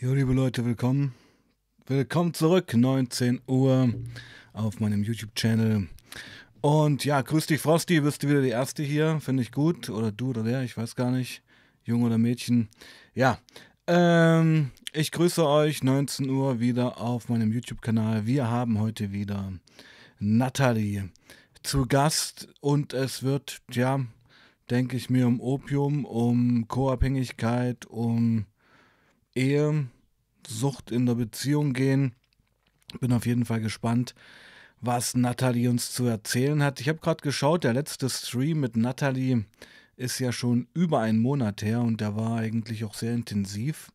Jo, liebe Leute, willkommen. Willkommen zurück, 19 Uhr auf meinem YouTube-Channel. Und ja, grüß dich, Frosty, bist du wieder die Erste hier, finde ich gut. Oder du oder der, ich weiß gar nicht. Jung oder Mädchen. Ja, ähm, ich grüße euch, 19 Uhr wieder auf meinem YouTube-Kanal. Wir haben heute wieder Natalie zu Gast und es wird, ja, denke ich mir, um Opium, um Co-Abhängigkeit, um Ehe, Sucht in der Beziehung gehen. Bin auf jeden Fall gespannt, was Natalie uns zu erzählen hat. Ich habe gerade geschaut, der letzte Stream mit Natalie ist ja schon über einen Monat her und der war eigentlich auch sehr intensiv.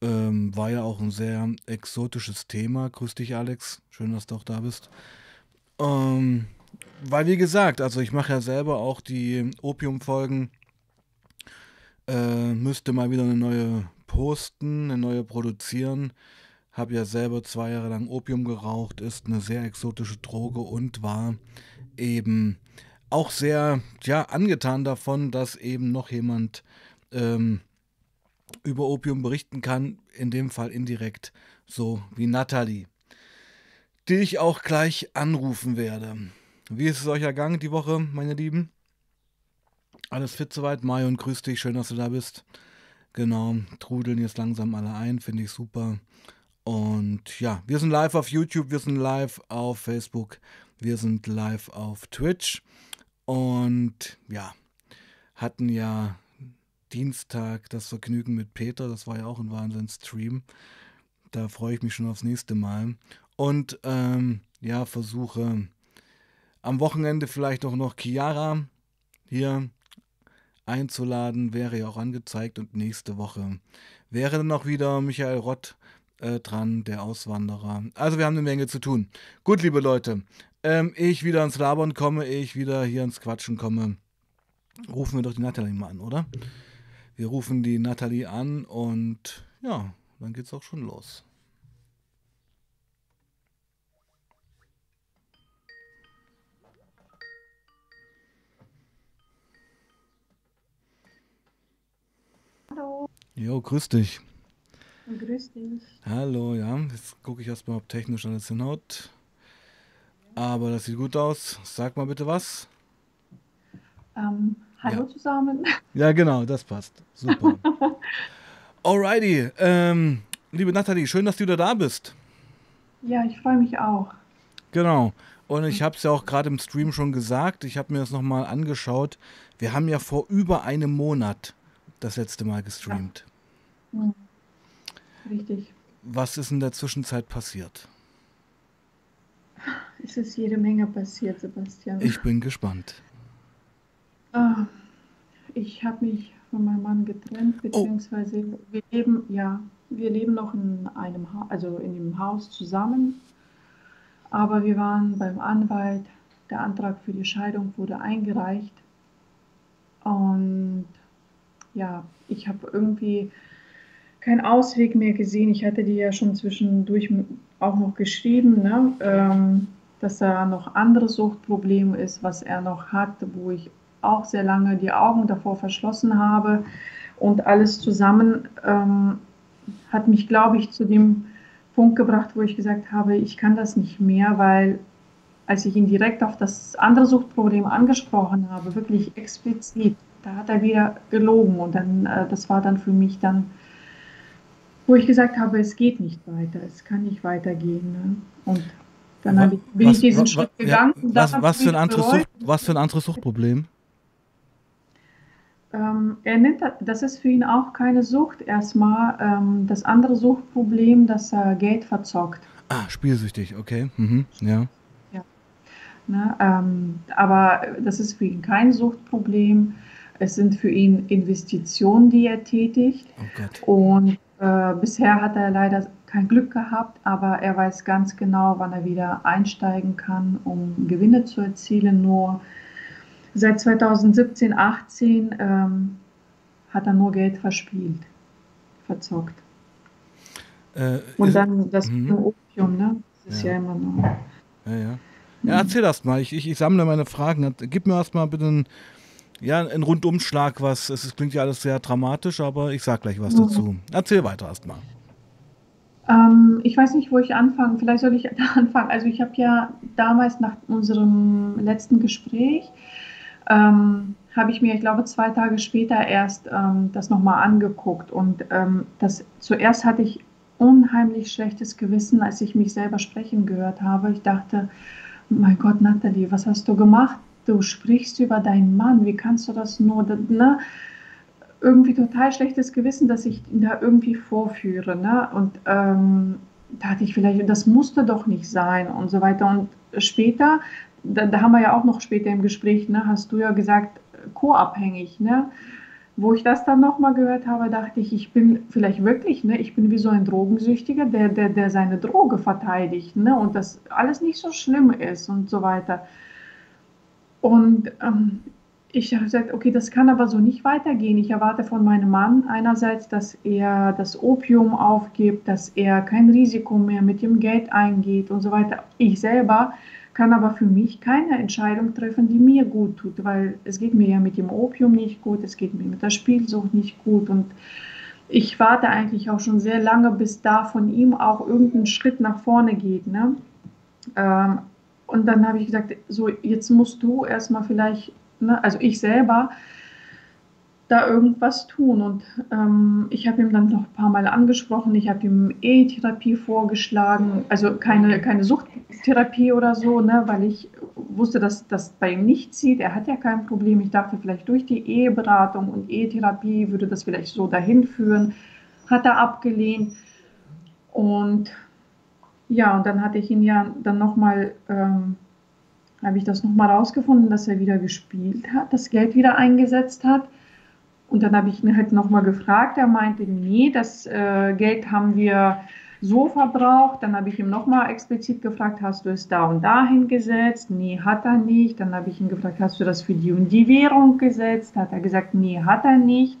Ähm, war ja auch ein sehr exotisches Thema. Grüß dich, Alex. Schön, dass du auch da bist. Ähm, weil, wie gesagt, also ich mache ja selber auch die Opium-Folgen. Äh, müsste mal wieder eine neue posten, eine neue produzieren. Habe ja selber zwei Jahre lang Opium geraucht, ist eine sehr exotische Droge und war eben auch sehr ja, angetan davon, dass eben noch jemand ähm, über Opium berichten kann, in dem Fall indirekt, so wie Nathalie, die ich auch gleich anrufen werde. Wie ist es euch ergangen die Woche, meine Lieben? Alles fit soweit? Mai und grüß dich, schön, dass du da bist. Genau, trudeln jetzt langsam alle ein, finde ich super. Und ja, wir sind live auf YouTube, wir sind live auf Facebook, wir sind live auf Twitch. Und ja, hatten ja Dienstag das Vergnügen mit Peter, das war ja auch ein Wahnsinn-Stream. Da freue ich mich schon aufs nächste Mal. Und ähm, ja, versuche am Wochenende vielleicht auch noch Chiara hier einzuladen, wäre ja auch angezeigt. Und nächste Woche wäre dann auch wieder Michael Rott äh, dran, der Auswanderer. Also wir haben eine Menge zu tun. Gut, liebe Leute, ähm, ich wieder ins Labern komme, ich wieder hier ins Quatschen komme. Rufen wir doch die Nathalie mal an, oder? Wir rufen die Nathalie an und ja, dann geht's auch schon los. Jo, grüß dich. Grüß dich. Hallo, ja. Jetzt gucke ich erstmal, ob technisch alles hinhaut. Aber das sieht gut aus. Sag mal bitte was. Ähm, hallo Ja. zusammen. Ja, genau, das passt. Super. Alrighty. Ähm, liebe Nathalie, schön, dass du wieder da bist. Ja, ich freue mich auch. Genau. Und ich habe es ja auch gerade im Stream schon gesagt. Ich habe mir das nochmal angeschaut. Wir haben ja vor über einem Monat das letzte Mal gestreamt. Hm. Richtig. Was ist in der Zwischenzeit passiert? Es ist jede Menge passiert, Sebastian. Ich bin gespannt. Ah, ich habe mich von meinem Mann getrennt, beziehungsweise wir leben, ja, wir leben noch in einem, ha also in dem Haus zusammen, aber wir waren beim Anwalt, der Antrag für die Scheidung wurde eingereicht und ja, ich habe irgendwie keinen Ausweg mehr gesehen. Ich hatte dir ja schon zwischendurch auch noch geschrieben, ne, ähm, dass da noch andere Suchtprobleme ist, was er noch hat, wo ich auch sehr lange die Augen davor verschlossen habe. Und alles zusammen ähm, hat mich, glaube ich, zu dem Punkt gebracht, wo ich gesagt habe, ich kann das nicht mehr, weil als ich ihn direkt auf das andere Suchtproblem angesprochen habe, wirklich explizit, da hat er wieder gelogen. Und dann, äh, das war dann für mich dann, wo ich gesagt habe, es geht nicht weiter, es kann nicht weitergehen. Ne? Und dann Wa- habe ich, bin was- ich diesen wa- Schritt gegangen. Ja, und was, was, für ein anderes Sucht, was für ein anderes Suchtproblem? Ähm, er nennt das, ist für ihn auch keine Sucht. Erstmal ähm, das andere Suchtproblem, dass er Geld verzockt. Ah, spielsüchtig, okay. Mhm, ja. Ne? Ähm, aber das ist für ihn kein Suchtproblem. Es sind für ihn Investitionen, die er tätigt. Oh. Und äh, bisher hat er leider kein Glück gehabt, aber er weiß ganz genau, wann er wieder einsteigen kann, um Gewinne zu erzielen. Nur seit 2017, 18 ähm, hat er nur Geld verspielt, verzockt. Äh, Und dann das Mhm. Opium, ne? Das ist Ja. ja, immer noch. Ja, ja. Ja, erzähl erst mal. Ich, ich, ich sammle meine Fragen. Gib mir erst mal bitte einen, ja, einen Rundumschlag, was. Es klingt ja alles sehr dramatisch, aber ich sag gleich was Mhm. dazu. Erzähl weiter erst mal. Ähm, ich weiß nicht, wo ich anfange. Vielleicht soll ich da anfangen. Also ich habe ja damals nach unserem letzten Gespräch, ähm, habe ich mir, ich glaube, zwei Tage später erst ähm, das nochmal angeguckt. Und ähm, das, zuerst hatte ich unheimlich schlechtes Gewissen, als ich mich selber sprechen gehört habe. Ich dachte, mein Gott, Nathalie, was hast du gemacht? Du sprichst über deinen Mann, wie kannst du das nur? Ne? Irgendwie total schlechtes Gewissen, dass ich ihn da irgendwie vorführe. Ne? Und ähm, da hatte ich vielleicht, das musste doch nicht sein und so weiter. Und später, da, da haben wir ja auch noch später im Gespräch, ne, hast du ja gesagt, co-abhängig. Ne? Wo ich das dann nochmal gehört habe, dachte ich, ich bin vielleicht wirklich, ne, ich bin wie so ein Drogensüchtiger, der, der, der seine Droge verteidigt ne, und das alles nicht so schlimm ist und so weiter. Und ähm, ich habe gesagt, okay, das kann aber so nicht weitergehen. Ich erwarte von meinem Mann einerseits, dass er das Opium aufgibt, dass er kein Risiko mehr mit dem Geld eingeht und so weiter. Ich selber kann aber für mich keine Entscheidung treffen, die mir gut tut, weil es geht mir ja mit dem Opium nicht gut, es geht mir mit der Spielsucht nicht gut und ich warte eigentlich auch schon sehr lange, bis da von ihm auch irgendein Schritt nach vorne geht. Ne? Ähm, und dann habe ich gesagt, so jetzt musst du erstmal vielleicht, ne, also ich selber, da irgendwas tun. Und ähm, ich habe ihm dann noch ein paar Mal angesprochen, ich habe ihm E-Therapie vorgeschlagen, also keine, keine Suchttherapie oder so, ne, weil ich wusste, dass das bei ihm nicht zieht. Er hat ja kein Problem. Ich dachte, vielleicht durch die Eheberatung und E-Therapie würde das vielleicht so dahin führen. Hat er abgelehnt. Und ja, und dann hatte ich ihn ja dann nochmal, ähm, habe ich das nochmal rausgefunden, dass er wieder gespielt hat, das Geld wieder eingesetzt hat. Und dann habe ich ihn halt nochmal gefragt. Er meinte, nee, das äh, Geld haben wir so verbraucht. Dann habe ich ihm nochmal explizit gefragt, hast du es da und da hingesetzt? Nee, hat er nicht. Dann habe ich ihn gefragt, hast du das für die und die Währung gesetzt? Hat er gesagt, nee, hat er nicht.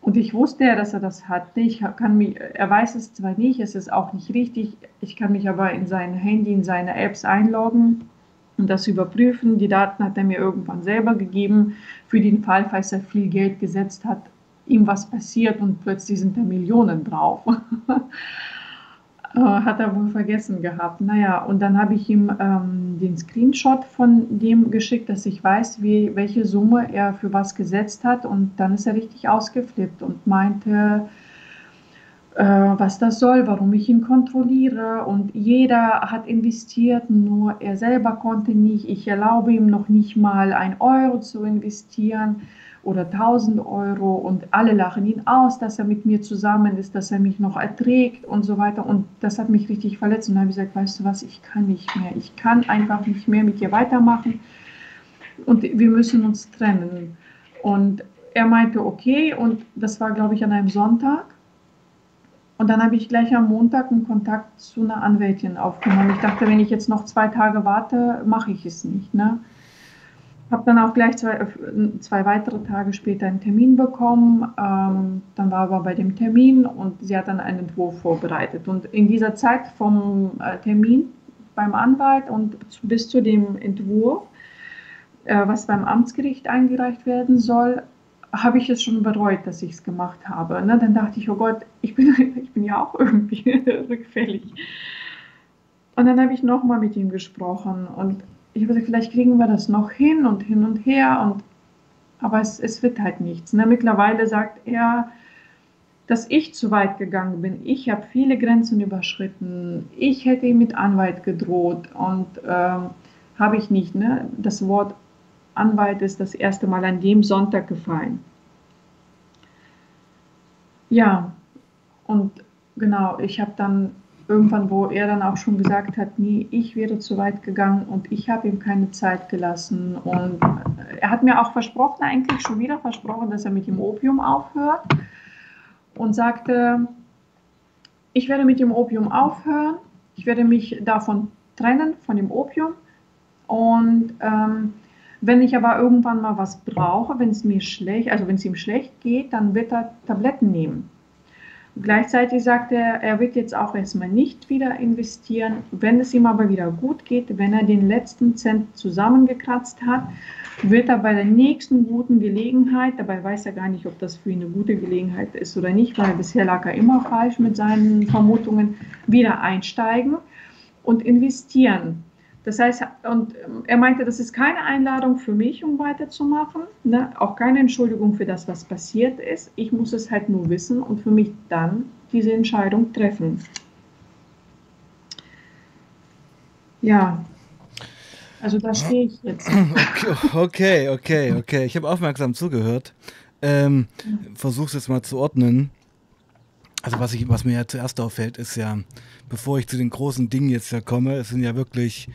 Und ich wusste ja, dass er das hat. Ich kann mich, er weiß es zwar nicht, es ist auch nicht richtig. Ich kann mich aber in sein Handy, in seine Apps einloggen und das überprüfen. Die Daten hat er mir irgendwann selber gegeben, für den Fall, falls er viel Geld gesetzt hat, ihm was passiert und plötzlich sind da Millionen drauf. Äh, hat er wohl vergessen gehabt. Naja, und dann habe ich ihm ähm, den Screenshot von dem geschickt, dass ich weiß, wie, welche Summe er für was gesetzt hat. Und dann ist er richtig ausgeflippt und meinte, äh, was das soll, warum ich ihn kontrolliere. Und jeder hat investiert, nur er selber konnte nicht. Ich erlaube ihm noch nicht mal ein Euro zu investieren oder 1000 Euro und alle lachen ihn aus, dass er mit mir zusammen ist, dass er mich noch erträgt und so weiter. Und das hat mich richtig verletzt. Und dann habe ich gesagt, weißt du was, ich kann nicht mehr. Ich kann einfach nicht mehr mit dir weitermachen und wir müssen uns trennen. Und er meinte, okay, und das war, glaube ich, an einem Sonntag. Und dann habe ich gleich am Montag einen Kontakt zu einer Anwältin aufgenommen. Ich dachte, wenn ich jetzt noch zwei Tage warte, mache ich es nicht. Ne? Habe dann auch gleich zwei, zwei weitere Tage später einen Termin bekommen. Ähm, dann war aber bei dem Termin und sie hat dann einen Entwurf vorbereitet. Und in dieser Zeit vom äh, Termin beim Anwalt und bis zu dem Entwurf, äh, was beim Amtsgericht eingereicht werden soll, habe ich es schon bereut, dass ich es gemacht habe. Ne? Dann dachte ich, oh Gott, ich bin, ich bin ja auch irgendwie rückfällig. Und dann habe ich nochmal mit ihm gesprochen und ich gesagt, vielleicht kriegen wir das noch hin und hin und her. Und, aber es, es wird halt nichts. Ne? Mittlerweile sagt er, dass ich zu weit gegangen bin. Ich habe viele Grenzen überschritten. Ich hätte ihm mit Anwalt gedroht und äh, habe ich nicht. Ne? Das Wort Anwalt ist das erste Mal an dem Sonntag gefallen. Ja, und genau, ich habe dann irgendwann, wo er dann auch schon gesagt hat, nee, ich wäre zu weit gegangen und ich habe ihm keine Zeit gelassen. Und er hat mir auch versprochen, eigentlich schon wieder versprochen, dass er mit dem Opium aufhört und sagte, ich werde mit dem Opium aufhören, ich werde mich davon trennen, von dem Opium. Und ähm, wenn ich aber irgendwann mal was brauche, wenn es mir schlecht, also wenn es ihm schlecht geht, dann wird er Tabletten nehmen. Gleichzeitig sagt er, er wird jetzt auch erstmal nicht wieder investieren. Wenn es ihm aber wieder gut geht, wenn er den letzten Cent zusammengekratzt hat, wird er bei der nächsten guten Gelegenheit, dabei weiß er gar nicht, ob das für ihn eine gute Gelegenheit ist oder nicht, weil bisher lag er immer falsch mit seinen Vermutungen, wieder einsteigen und investieren. Das heißt, und er meinte, das ist keine Einladung für mich, um weiterzumachen, ne? auch keine Entschuldigung für das, was passiert ist. Ich muss es halt nur wissen und für mich dann diese Entscheidung treffen. Ja, also da stehe ich jetzt. Okay, okay, okay. Ich habe aufmerksam zugehört. Ähm, Versuch's jetzt mal zu ordnen. Also was, ich, was mir ja zuerst auffällt, ist ja, bevor ich zu den großen Dingen jetzt ja komme, es sind ja wirklich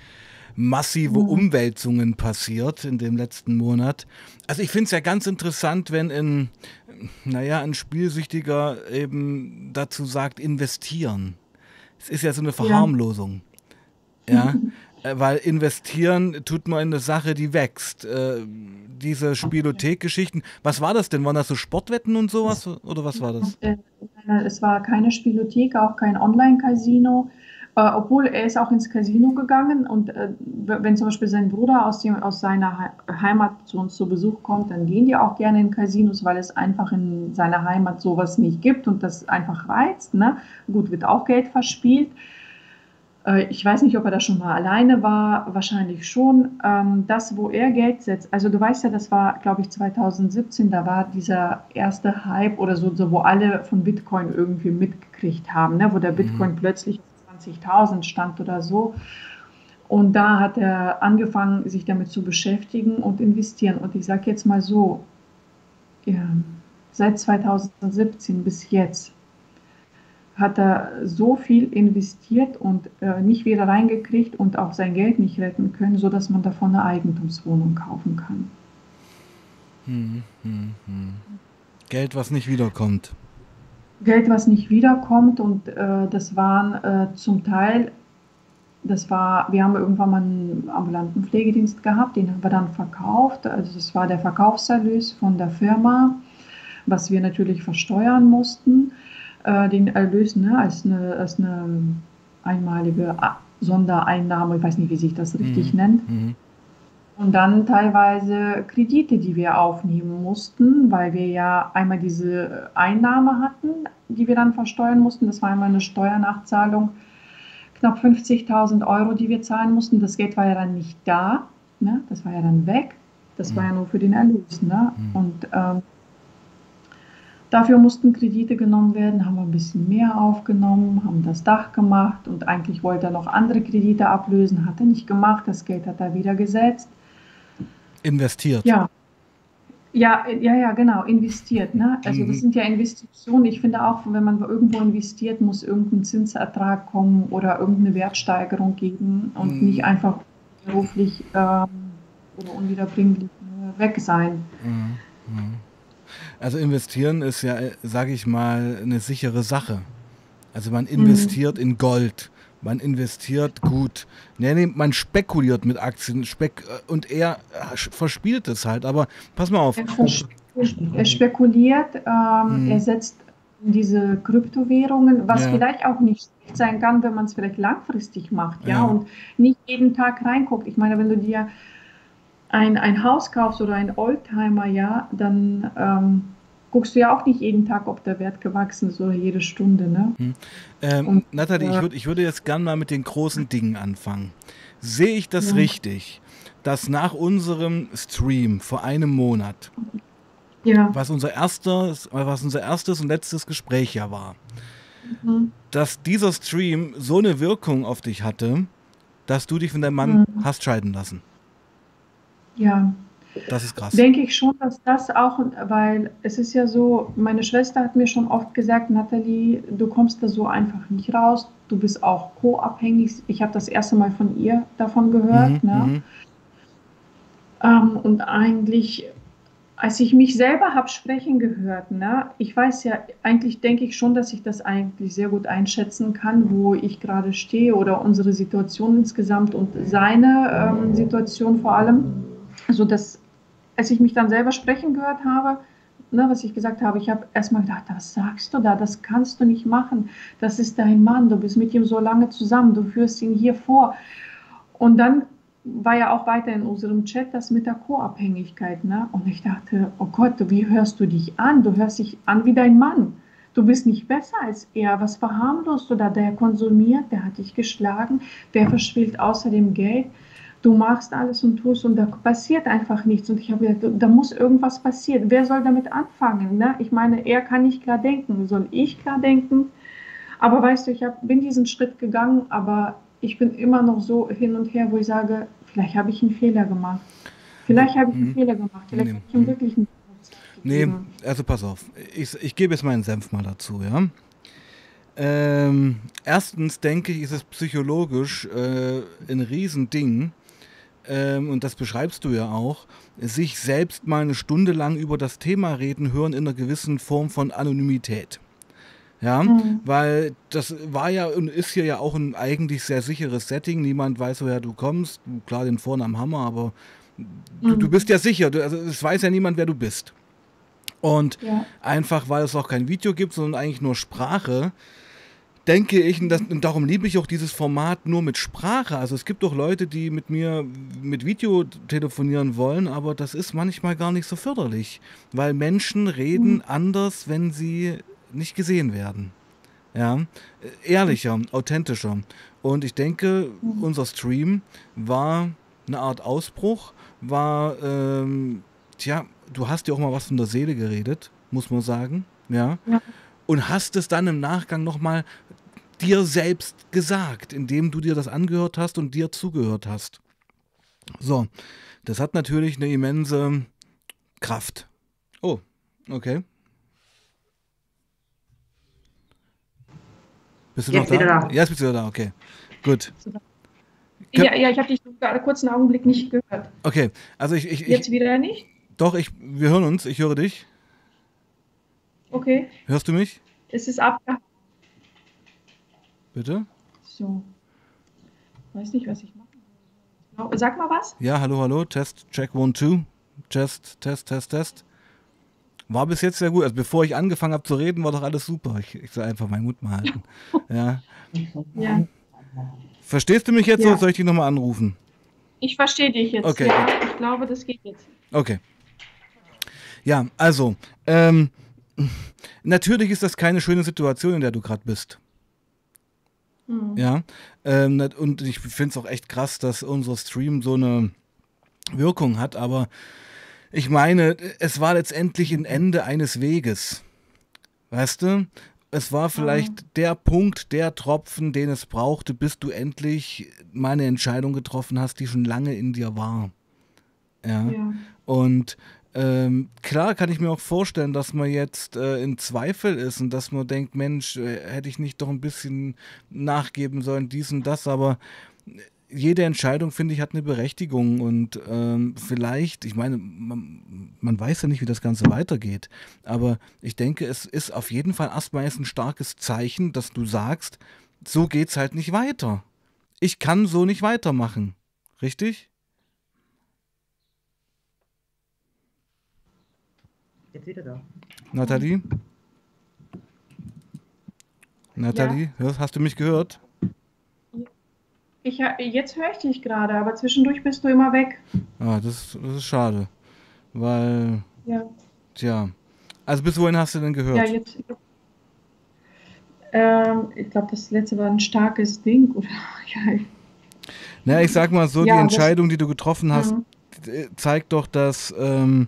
massive mhm. Umwälzungen passiert in dem letzten Monat. Also ich finde es ja ganz interessant, wenn ein, naja, ein Spielsüchtiger eben dazu sagt, investieren. Es ist ja so eine Verharmlosung. Ja. ja? Äh, weil investieren tut man in eine Sache, die wächst. Äh, diese Spielothek-Geschichten, was war das denn? Waren das so Sportwetten und sowas? Oder was war das? Äh, es war keine Spielothek, auch kein Online-Casino. Äh, obwohl er ist auch ins Casino gegangen und äh, wenn zum Beispiel sein Bruder aus, dem, aus seiner Heimat zu uns zu Besuch kommt, dann gehen die auch gerne in Casinos, weil es einfach in seiner Heimat sowas nicht gibt und das einfach reizt. Ne? Gut, wird auch Geld verspielt. Äh, ich weiß nicht, ob er da schon mal alleine war, wahrscheinlich schon. Ähm, das, wo er Geld setzt, also du weißt ja, das war, glaube ich, 2017, da war dieser erste Hype oder so, so wo alle von Bitcoin irgendwie mitgekriegt haben, ne? wo der mhm. Bitcoin mhm. plötzlich 20.000 stand oder so. Und da hat er angefangen, sich damit zu beschäftigen und investieren. Und ich sage jetzt mal so, ja, seit 2017 bis jetzt hat er so viel investiert und äh, nicht wieder reingekriegt und auch sein Geld nicht retten können, sodass man davon eine Eigentumswohnung kaufen kann. Hm, hm, hm. Geld, was nicht wiederkommt. Geld, was nicht wiederkommt und äh, das waren äh, zum Teil, das war, wir haben irgendwann mal einen ambulanten Pflegedienst gehabt, den haben wir dann verkauft, also das war der Verkaufserlös von der Firma, was wir natürlich versteuern mussten, äh, den Erlös ne, als, eine, als eine einmalige Sondereinnahme, ich weiß nicht, wie sich das richtig mhm. nennt. Mhm. Und dann teilweise Kredite, die wir aufnehmen mussten, weil wir ja einmal diese Einnahme hatten, die wir dann versteuern mussten. Das war einmal eine Steuernachzahlung, knapp 50.000 Euro, die wir zahlen mussten. Das Geld war ja dann nicht da, ne? das war ja dann weg. Das mhm. war ja nur für den Erlös. Ne? Mhm. Und ähm, dafür mussten Kredite genommen werden, haben wir ein bisschen mehr aufgenommen, haben das Dach gemacht und eigentlich wollte er noch andere Kredite ablösen, hat er nicht gemacht. Das Geld hat er wieder gesetzt investiert. Ja. Ja, ja, ja, genau, investiert. Ne? Also das mhm. sind ja Investitionen. Ich finde auch, wenn man irgendwo investiert, muss irgendein Zinsertrag kommen oder irgendeine Wertsteigerung geben und mhm. nicht einfach beruflich ähm, oder unwiederbringlich weg sein. Mhm. Mhm. Also investieren ist ja, sage ich mal, eine sichere Sache. Also man investiert mhm. in Gold man investiert gut. Nee, nee, man spekuliert mit Aktien spek und er äh, verspielt es halt. Aber pass mal auf. Er, spekuliert, ähm, hm. er setzt diese Kryptowährungen, was ja. vielleicht auch nicht sein kann, wenn man es vielleicht langfristig macht, ja? ja, und nicht jeden Tag reinguckt. Ich meine, wenn du dir ein, ein Haus kaufst oder ein Oldtimer, ja, dann ähm, guckst du ja auch nicht jeden Tag, ob der Wert gewachsen ist oder jede Stunde. Ne? Hm. Ähm, Und, Nathalie, äh, ich, würd, ich würde jetzt gerne mal mit den großen Dingen anfangen. Sehe ich das ja. richtig, dass nach unserem Stream vor einem Monat, ja. was, unser erstes, was unser erstes und letztes Gespräch ja war, mhm. dass dieser Stream so eine Wirkung auf dich hatte, dass du dich von deinem Mann mhm. hast scheiden lassen? Ja, das ist krass. Denke ich schon, dass das auch, weil es ist ja so, meine Schwester hat mir schon oft gesagt, Nathalie, du kommst da so einfach nicht raus, du bist auch co-abhängig. Ich habe das erste Mal von ihr davon gehört. Mhm, ne? Mhm. Ähm, und eigentlich, als ich mich selber habe sprechen gehört, ne, ich weiß ja, eigentlich denke ich schon, dass ich das eigentlich sehr gut einschätzen kann, wo ich gerade stehe oder unsere Situation insgesamt und seine ähm, Situation vor allem. Also das als ich mich dann selber sprechen gehört habe, ne, was ich gesagt habe, ich habe erstmal gedacht, was sagst du da? Das kannst du nicht machen. Das ist dein Mann, du bist mit ihm so lange zusammen, du führst ihn hier vor. Und dann war ja auch weiter in unserem Chat das mit der Co-Abhängigkeit. Ne? Und ich dachte, oh Gott, wie hörst du dich an? Du hörst dich an wie dein Mann. Du bist nicht besser als er. Was verharmlost du da? Der konsumiert, der hat dich geschlagen, der verspielt außerdem Geld. Du machst alles und tust und da passiert einfach nichts. Und ich habe gedacht, da muss irgendwas passieren. Wer soll damit anfangen? Ne? Ich meine, er kann nicht klar denken. Soll ich klar denken? Aber weißt du, ich hab, bin diesen Schritt gegangen, aber ich bin immer noch so hin und her, wo ich sage, vielleicht habe ich einen Fehler gemacht. Vielleicht habe ich einen mhm. Fehler gemacht. Vielleicht nee. habe ich einen wirklichen Nee, also pass auf. Ich, ich gebe jetzt meinen Senf mal dazu, ja. Ähm, erstens denke ich, ist es psychologisch äh, ein Riesending, ähm, und das beschreibst du ja auch, sich selbst mal eine Stunde lang über das Thema reden hören in einer gewissen Form von Anonymität. Ja, mhm. weil das war ja und ist hier ja auch ein eigentlich sehr sicheres Setting. Niemand weiß, woher du kommst. Klar, den Vornamen Hammer, aber mhm. du, du, bist ja sicher. Du, also es weiß ja niemand, wer du bist. Und ja. einfach, weil es auch kein Video gibt, sondern eigentlich nur Sprache, denke ich, und, das, und, darum liebe ich auch dieses Format nur mit Sprache. Also es gibt doch Leute, die mit mir mit Video telefonieren wollen, aber das ist manchmal gar nicht so förderlich, weil Menschen reden mhm. anders, wenn sie nicht gesehen werden. Ja, ehrlicher, authentischer. Und ich denke, mhm. unser Stream war eine Art Ausbruch, war, ähm, tja, du hast ja auch mal was von der Seele geredet, muss man sagen, ja. ja. Und hast es dann im Nachgang nochmal dir selbst gesagt, indem du dir das angehört hast und dir zugehört hast. So, das hat natürlich eine immense Kraft. Oh, okay. Bist du jetzt noch da? da? Jetzt bist du wieder da, okay. Gut. Ja, ja, ich habe dich gerade kurz einen Augenblick nicht gehört. Okay, also ich. ich jetzt wieder nicht? Doch, ich, wir hören uns, ich höre dich. Okay. Hörst du mich? Es ist abgehakt. Bitte? So. Ich weiß nicht, was ich mache. Sag mal was. Ja, hallo, hallo. Test, check, one, two. Test, test, test, test. War bis jetzt sehr gut. Also bevor ich angefangen habe zu reden, war doch alles super. Ich, ich soll einfach meinen Mut mal halten. ja. ja. Verstehst du mich jetzt ja. oder soll ich dich nochmal anrufen? Ich verstehe dich jetzt. Okay. Ja, ich glaube, das geht jetzt. Okay. Ja, also, ähm, natürlich ist das keine schöne Situation, in der du gerade bist. Mhm. Ja, ähm, und ich finde es auch echt krass, dass unser Stream so eine Wirkung hat, aber ich meine, es war letztendlich ein Ende eines Weges. Weißt du? Es war vielleicht mhm. der Punkt, der Tropfen, den es brauchte, bis du endlich meine Entscheidung getroffen hast, die schon lange in dir war. Ja. ja. Und ähm, klar kann ich mir auch vorstellen, dass man jetzt äh, in Zweifel ist und dass man denkt, Mensch, äh, hätte ich nicht doch ein bisschen nachgeben sollen, dies und das, aber jede Entscheidung, finde ich, hat eine Berechtigung und ähm, vielleicht, ich meine, man, man, weiß ja nicht, wie das Ganze weitergeht, aber ich denke, es ist auf jeden Fall erstmal ein starkes Zeichen, dass du sagst, so geht's halt nicht weiter. Ich kann so nicht weitermachen. Richtig? Jetzt wieder da. Nathalie? Nathalie, ja. hast du mich gehört? Ich, jetzt höre ich dich gerade, aber zwischendurch bist du immer weg. Ah, das, das ist schade. Weil. Ja. Tja. Also bis wohin hast du denn gehört? Ja, jetzt. Ähm, ich glaube, das letzte war ein starkes Ding, oder? Ja. Naja, ich sag mal so, ja, die Entscheidung, die du getroffen hast, mhm. zeigt doch, dass. Ähm,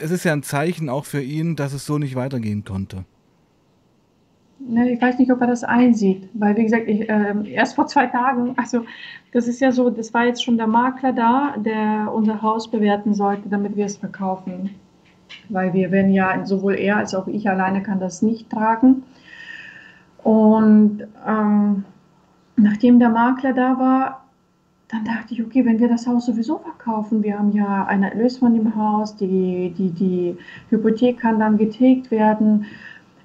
es ist ja ein Zeichen auch für ihn, dass es so nicht weitergehen konnte. Ne, ich weiß nicht, ob er das einsieht, weil wie gesagt, ich, äh, erst vor zwei Tagen, also das ist ja so, das war jetzt schon der Makler da, der unser Haus bewerten sollte, damit wir es verkaufen. Weil wir werden ja, sowohl er als auch ich alleine kann das nicht tragen. Und ähm, nachdem der Makler da war, dann dachte ich, okay, wenn wir das Haus sowieso verkaufen, wir haben ja einen Erlös von dem Haus, die, die, die Hypothek kann dann getilgt werden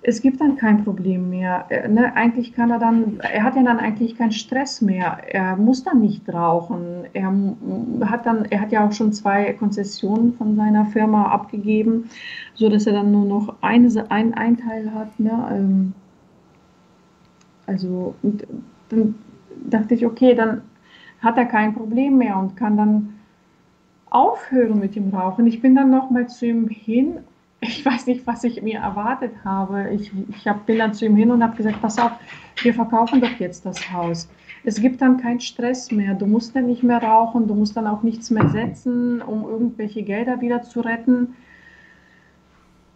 es gibt dann kein Problem mehr. Er, ne, eigentlich kann er dann, er hat ja dann eigentlich keinen Stress mehr. Er muss dann nicht rauchen. Er hat dann, er hat ja auch schon zwei Konzessionen von seiner Firma abgegeben, so dass er dann nur noch eine, ein, ein Teil hat. Ne? Ähm, also dann dachte ich, okay, dann hat er kein Problem mehr und kann dann aufhören mit dem Rauchen. Ich bin dann noch mal zu ihm hin ich weiß nicht, was ich mir erwartet habe. Ich, ich hab, bin dann zu ihm hin und habe gesagt, pass auf, wir verkaufen doch jetzt das Haus. Es gibt dann keinen Stress mehr. Du musst dann nicht mehr rauchen, du musst dann auch nichts mehr setzen, um irgendwelche Gelder wieder zu retten.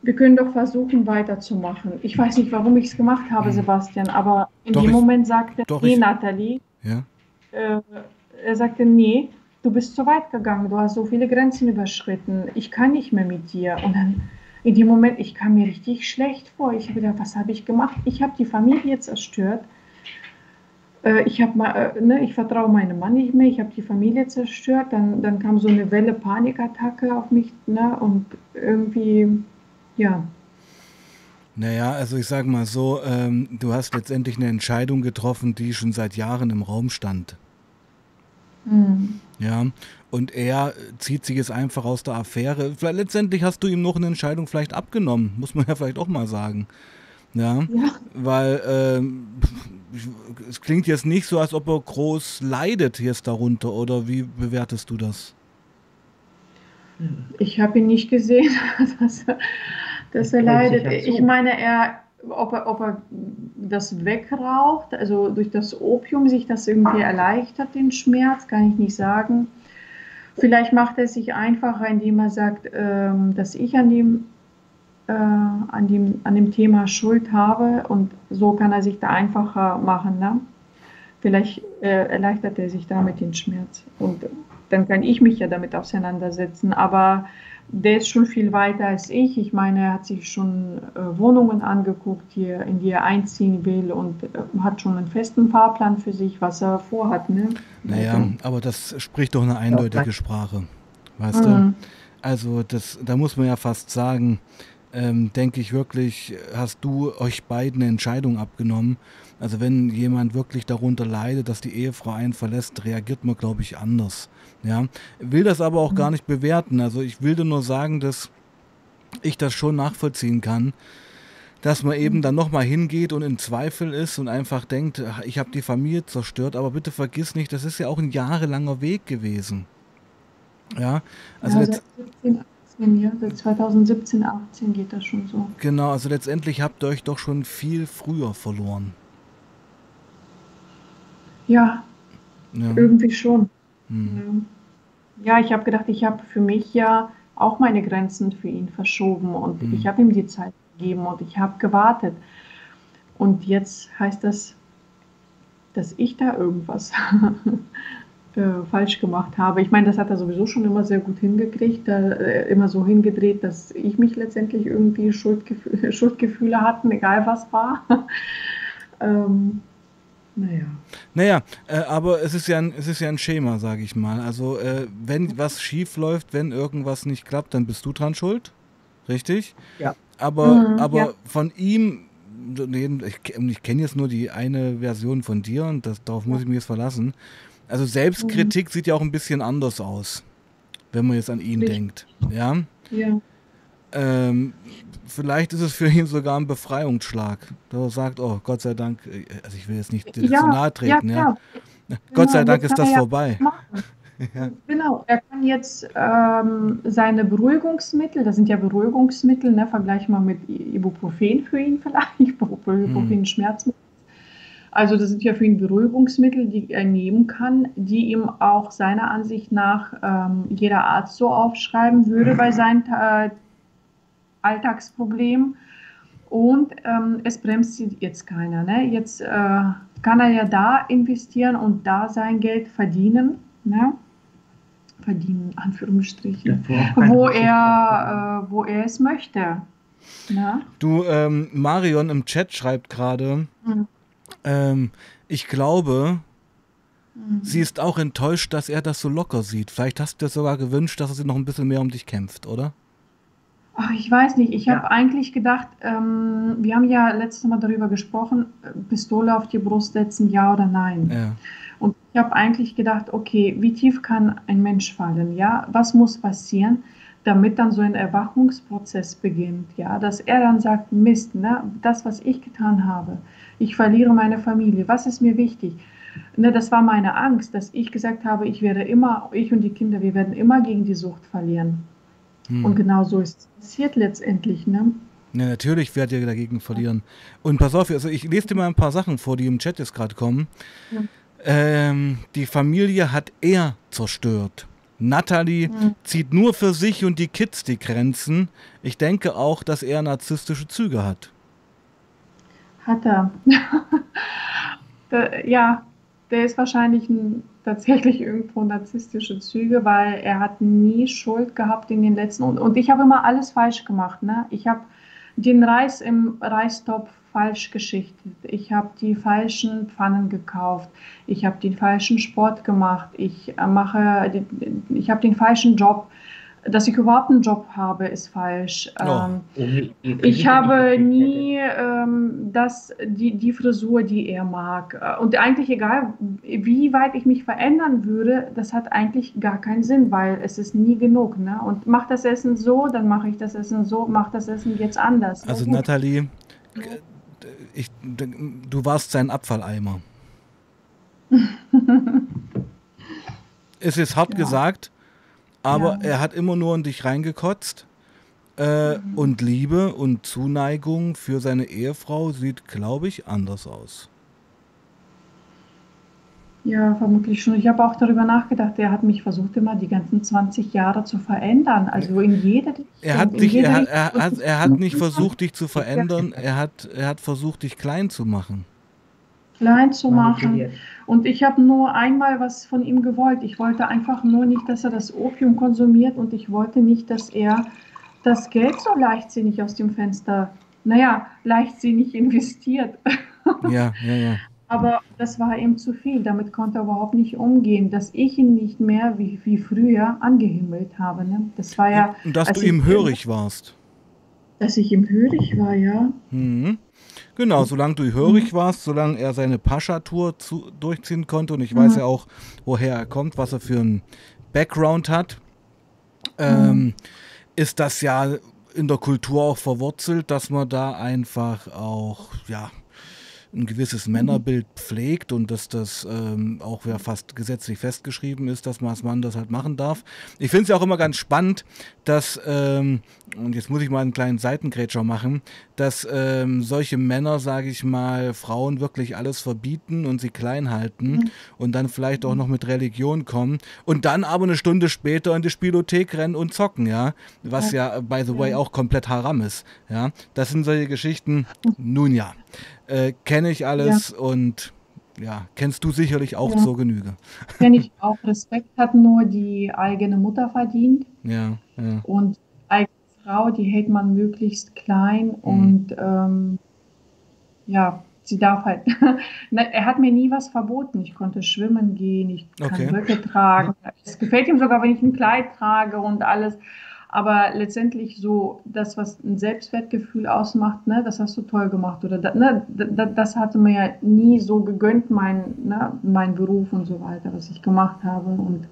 Wir können doch versuchen, weiterzumachen. Ich weiß nicht, warum ich es gemacht habe, hm. Sebastian, aber in doch dem ich, Moment sagte, nee, ich, Nathalie, ja? äh, er sagte, nee, du bist zu weit gegangen, du hast so viele Grenzen überschritten, ich kann nicht mehr mit dir. Und dann in dem Moment, ich kam mir richtig schlecht vor. Ich habe gedacht, was habe ich gemacht? Ich habe die Familie zerstört. Äh, ich, äh, ne, ich vertraue meinem Mann nicht mehr. Ich habe die Familie zerstört. Dann, dann kam so eine Welle Panikattacke auf mich. Ne, und irgendwie, ja. Naja, also ich sage mal so, ähm, du hast letztendlich eine Entscheidung getroffen, die schon seit Jahren im Raum stand. Mhm. Ja, und er zieht sich jetzt einfach aus der Affäre. Vielleicht, letztendlich hast du ihm noch eine Entscheidung vielleicht abgenommen, muss man ja vielleicht auch mal sagen. Ja, ja. weil ähm, es klingt jetzt nicht so, als ob er groß leidet jetzt darunter, oder wie bewertest du das? Ich habe ihn nicht gesehen, dass, dass er leidet. Ich meine, er, ob er, ob er das wegraucht, also durch das Opium sich das irgendwie erleichtert, den Schmerz, kann ich nicht sagen. Vielleicht macht er es sich einfacher, indem er sagt, ähm, dass ich an dem, äh, an, dem, an dem Thema Schuld habe und so kann er sich da einfacher machen. Ne? Vielleicht äh, erleichtert er sich damit den Schmerz und dann kann ich mich ja damit auseinandersetzen. Aber der ist schon viel weiter als ich. Ich meine, er hat sich schon äh, Wohnungen angeguckt, hier, in die er einziehen will und äh, hat schon einen festen Fahrplan für sich, was er vorhat. Ne? Naja, aber das spricht doch eine eindeutige Sprache. Weißt mhm. du? Also, das, da muss man ja fast sagen, ähm, denke ich wirklich, hast du euch beiden eine Entscheidung abgenommen. Also wenn jemand wirklich darunter leidet, dass die Ehefrau einen verlässt, reagiert man, glaube ich, anders. Ja, will das aber auch mhm. gar nicht bewerten. Also ich will dir nur sagen, dass ich das schon nachvollziehen kann, dass man eben mhm. dann nochmal hingeht und in Zweifel ist und einfach denkt, ich habe die Familie zerstört, aber bitte vergiss nicht, das ist ja auch ein jahrelanger Weg gewesen. Ja, also ja, seit 17, 18, ja, seit 2017, 18 geht das schon so. Genau, also letztendlich habt ihr euch doch schon viel früher verloren. Ja, ja. irgendwie schon. Mhm. Ja, ich habe gedacht, ich habe für mich ja auch meine Grenzen für ihn verschoben und mhm. ich habe ihm die Zeit gegeben und ich habe gewartet. Und jetzt heißt das, dass ich da irgendwas äh, falsch gemacht habe. Ich meine, das hat er sowieso schon immer sehr gut hingekriegt, äh, immer so hingedreht, dass ich mich letztendlich irgendwie Schuldgefühle, Schuldgefühle hatten, egal was war. ähm, naja. Naja, äh, aber es ist, ja ein, es ist ja ein Schema, sage ich mal. Also, äh, wenn was schief läuft, wenn irgendwas nicht klappt, dann bist du dran schuld. Richtig? Ja. Aber, mhm, aber ja. von ihm, ich, ich kenne jetzt nur die eine Version von dir und das, darauf muss ich mich jetzt verlassen. Also, Selbstkritik mhm. sieht ja auch ein bisschen anders aus, wenn man jetzt an ihn Richtig. denkt. Ja? Ja. Ähm, vielleicht ist es für ihn sogar ein Befreiungsschlag. Da sagt, oh Gott sei Dank, äh, also ich will jetzt nicht ja, zu nahe treten, ja. ja. Gott genau, sei Dank ist das vorbei. ja. Genau, er kann jetzt ähm, seine Beruhigungsmittel, das sind ja Beruhigungsmittel, ne, vergleich mal mit Ibuprofen für ihn vielleicht, Ibuprofen, hm. Schmerzmittel. Also das sind ja für ihn Beruhigungsmittel, die er nehmen kann, die ihm auch seiner Ansicht nach ähm, jeder Arzt so aufschreiben würde bei seinen äh, Alltagsproblem. Und ähm, es bremst jetzt keiner. Ne? Jetzt äh, kann er ja da investieren und da sein Geld verdienen. Ne? Verdienen, Anführungsstrichen. wo er, äh, wo er es möchte. Ne? Du, ähm, Marion im Chat schreibt gerade, mhm. ähm, ich glaube, mhm. sie ist auch enttäuscht, dass er das so locker sieht. Vielleicht hast du dir sogar gewünscht, dass er sich noch ein bisschen mehr um dich kämpft, oder? Ach, ich weiß nicht. Ich habe eigentlich gedacht, ähm, wir haben ja letztes Mal darüber gesprochen, Pistole auf die Brust setzen, ja oder nein. Ja. Und ich habe eigentlich gedacht, okay, wie tief kann ein Mensch fallen? Ja, was muss passieren, damit dann so ein Erwachungsprozess beginnt? Ja, dass er dann sagt, Mist, ne, das, was ich getan habe, ich verliere meine Familie. Was ist mir wichtig? Ne, das war meine Angst, dass ich gesagt habe, ich werde immer, ich und die Kinder, wir werden immer gegen die Sucht verlieren. Hm. Und genau so ist es passiert letztendlich. Ne? Ja, natürlich werdet ihr dagegen verlieren. Und pass auf, also ich lese dir mal ein paar Sachen vor, die im Chat jetzt gerade kommen. Ja. Ähm, die Familie hat er zerstört. Natalie Mhm. zieht nur für sich und die Kids die Grenzen. Ich denke auch, dass er narzisstische Züge hat. Hat er. Ja, der ist wahrscheinlich ein, tatsächlich irgendwo narzisstische Züge, weil er hat nie Schuld gehabt in den letzten. Und, und ich habe immer alles falsch gemacht. Ne? Ich habe den Reis im Reistopf falsch geschichtet. Ich habe die falschen Pfannen gekauft. Ich habe den falschen Sport gemacht. Ich äh, mache, den- ich habe den falschen Job. Dass ich überhaupt einen Job habe, ist falsch. Oh. Ähm, ich habe nie ähm, das, die, die Frisur, die er mag. Äh, Und eigentlich egal, wie weit ich mich verändern würde, das hat eigentlich gar keinen Sinn, weil es ist nie genug. Ne? Und mach das Essen so, dann mache ich das Essen so, mach das Essen jetzt anders. Also gut. Nathalie, ich, du warst sein Abfalleimer. es ist hart Ja. gesagt, aber Ja. er hat immer nur in dich reingekotzt. Äh, Mhm. Und Liebe und Zuneigung für seine Ehefrau sieht, glaube ich, anders aus. Ja, vermutlich schon. Ich habe auch darüber nachgedacht, er hat mich versucht, immer die ganzen 20 Jahre zu verändern. Also in jeder Richtung. Er hat, in dich, jeder er, hat, Richtung. er, hat, er hat nicht versucht, dich zu verändern, er hat, er hat versucht, dich klein zu machen. klein zu machen. Und ich habe nur einmal was von ihm gewollt. Ich wollte einfach nur nicht, dass er das Opium konsumiert und ich wollte nicht, dass er das Geld so leichtsinnig aus dem Fenster, naja, leichtsinnig investiert. Ja, ja, ja. Aber das war ihm zu viel. Damit konnte er überhaupt nicht umgehen, dass ich ihn nicht mehr wie, wie früher angehimmelt habe. Ne? Das war ja, Und dass du ihm hörig warst. dass ich ihm hörig war, ja. Mhm. Genau, solange du hörig warst, solange er seine Pascha-Tour durchziehen konnte und ich weiß ja auch, woher er kommt, was er für einen Background hat, ähm, ist das ja in der Kultur auch verwurzelt, dass man da einfach auch, ja, ein gewisses Männerbild pflegt und dass das ähm, auch ja fast gesetzlich festgeschrieben ist, dass man als Mann das halt machen darf. Ich finde es ja auch immer ganz spannend, dass, ähm, und jetzt muss ich mal einen kleinen Seitengrätscher machen, dass ähm, solche Männer, sage ich mal, Frauen wirklich alles verbieten und sie klein halten und dann vielleicht auch noch mit Religion kommen und dann aber eine Stunde später in die Spielothek rennen und zocken, ja, was ja, by the way, auch komplett haram ist, ja. Das sind solche Geschichten, nun ja, äh, kenne ich alles und ja, kennst du sicherlich auch Ja. zur Genüge. Kenne ich auch. Respekt hat nur die eigene Mutter verdient. Ja, ja. Und eigene Frau, die hält man möglichst klein Mhm. und ähm, ja, sie darf halt. Er hat mir nie was verboten. Ich konnte schwimmen gehen, ich kann Okay. Röcke tragen. Es gefällt ihm sogar, wenn ich ein Kleid trage und alles. Aber letztendlich so das, was ein Selbstwertgefühl ausmacht, ne, das hast du toll gemacht. Oder da, ne, da, das hatte mir ja nie so gegönnt, mein, ne, mein Beruf und so weiter, was ich gemacht habe. Und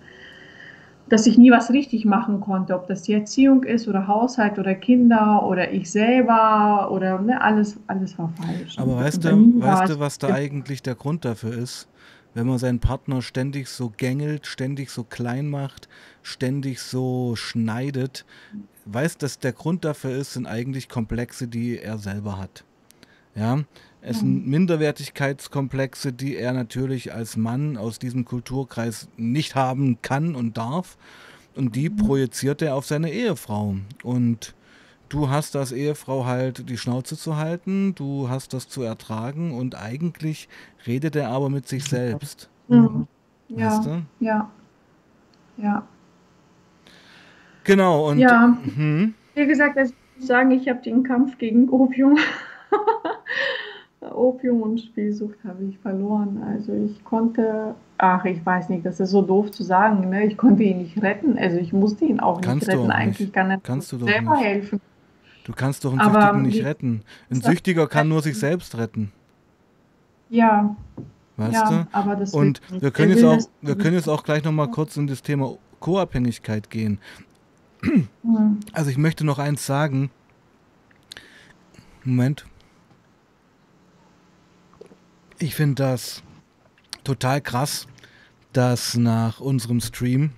dass ich nie was richtig machen konnte, ob das die Erziehung ist oder Haushalt oder Kinder oder ich selber oder ne, alles, alles war falsch. Aber weißt du, weißt du, was da eigentlich der Grund dafür ist? Wenn man seinen Partner ständig so gängelt, ständig so klein macht, ständig so schneidet, weißt dass der Grund dafür ist, sind eigentlich Komplexe, die er selber hat. Ja, es sind Minderwertigkeitskomplexe, die er natürlich als Mann aus diesem Kulturkreis nicht haben kann und darf. Und die projiziert er auf seine Ehefrau. Und du hast als Ehefrau halt die Schnauze zu halten, du hast das zu ertragen und eigentlich redet er aber mit sich selbst. Mhm. Ja, Weißt du? ja, ja. Genau, und Ja. hm, Wie gesagt, also ich muss sagen, ich habe den Kampf gegen Opium, Opium und Spielsucht habe ich verloren. Also ich konnte, ach, ich weiß nicht, das ist so doof zu sagen, ne? Ich konnte ihn nicht retten. Also ich musste ihn auch Kannst nicht retten. auch Eigentlich nicht. kann er Kannst du doch selber helfen. Du kannst doch einen Aber Süchtigen nicht retten. Ein Süchtiger kann nur sich selbst retten. Ja. Weißt ja, du? Aber das Und wir können, jetzt auch, wir können jetzt auch gleich nochmal kurz in das Thema Co-Abhängigkeit gehen. Mhm. Also ich möchte noch eins sagen. Moment. Ich finde das total krass, dass nach unserem Stream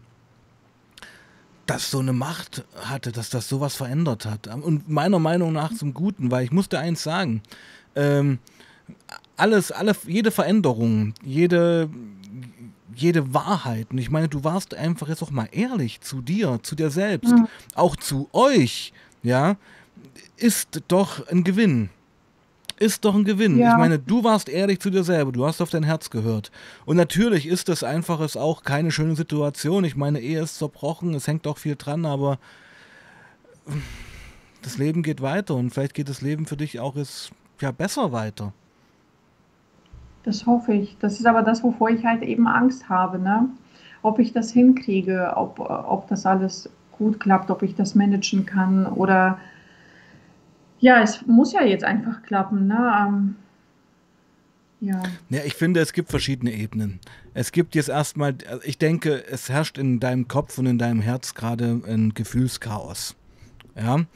das so eine Macht hatte, dass das sowas verändert hat. Und meiner Meinung nach zum Guten, weil ich musste eins sagen, ähm, alles, alle, jede Veränderung, jede, jede Wahrheit, und ich meine, du warst einfach jetzt auch mal ehrlich zu dir, zu dir selbst, mhm. auch zu euch, ja, ist doch ein Gewinn ist doch ein Gewinn. Ja. Ich meine, du warst ehrlich zu dir selber, du hast auf dein Herz gehört. Und natürlich ist das einfach ist auch keine schöne Situation. Ich meine, Ehe ist zerbrochen, es hängt auch viel dran, aber das Leben geht weiter und vielleicht geht das Leben für dich auch jetzt, ja besser weiter. Das hoffe ich. Das ist aber das, wovor ich halt eben Angst habe, ne? Ob ich das hinkriege, ob, ob das alles gut klappt, ob ich das managen kann oder ja, es muss ja jetzt einfach klappen. Ne? Ähm, ja. ja, ich finde, es gibt verschiedene Ebenen. Es gibt jetzt erstmal, ich denke, es herrscht in deinem Kopf und in deinem Herz gerade ein Gefühlschaos. Ja, mhm.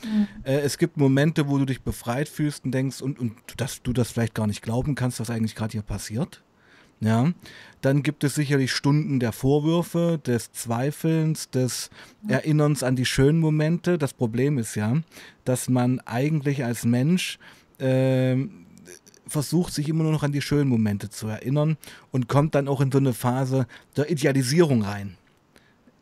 äh, es gibt Momente, wo du dich befreit fühlst und denkst und, und dass du das vielleicht gar nicht glauben kannst, was eigentlich gerade hier passiert. Ja, dann gibt es sicherlich Stunden der Vorwürfe, des Zweifelns, des Erinnerns an die schönen Momente. Das Problem ist ja, dass man eigentlich als Mensch äh, versucht, sich immer nur noch an die schönen Momente zu erinnern und kommt dann auch in so eine Phase der Idealisierung rein.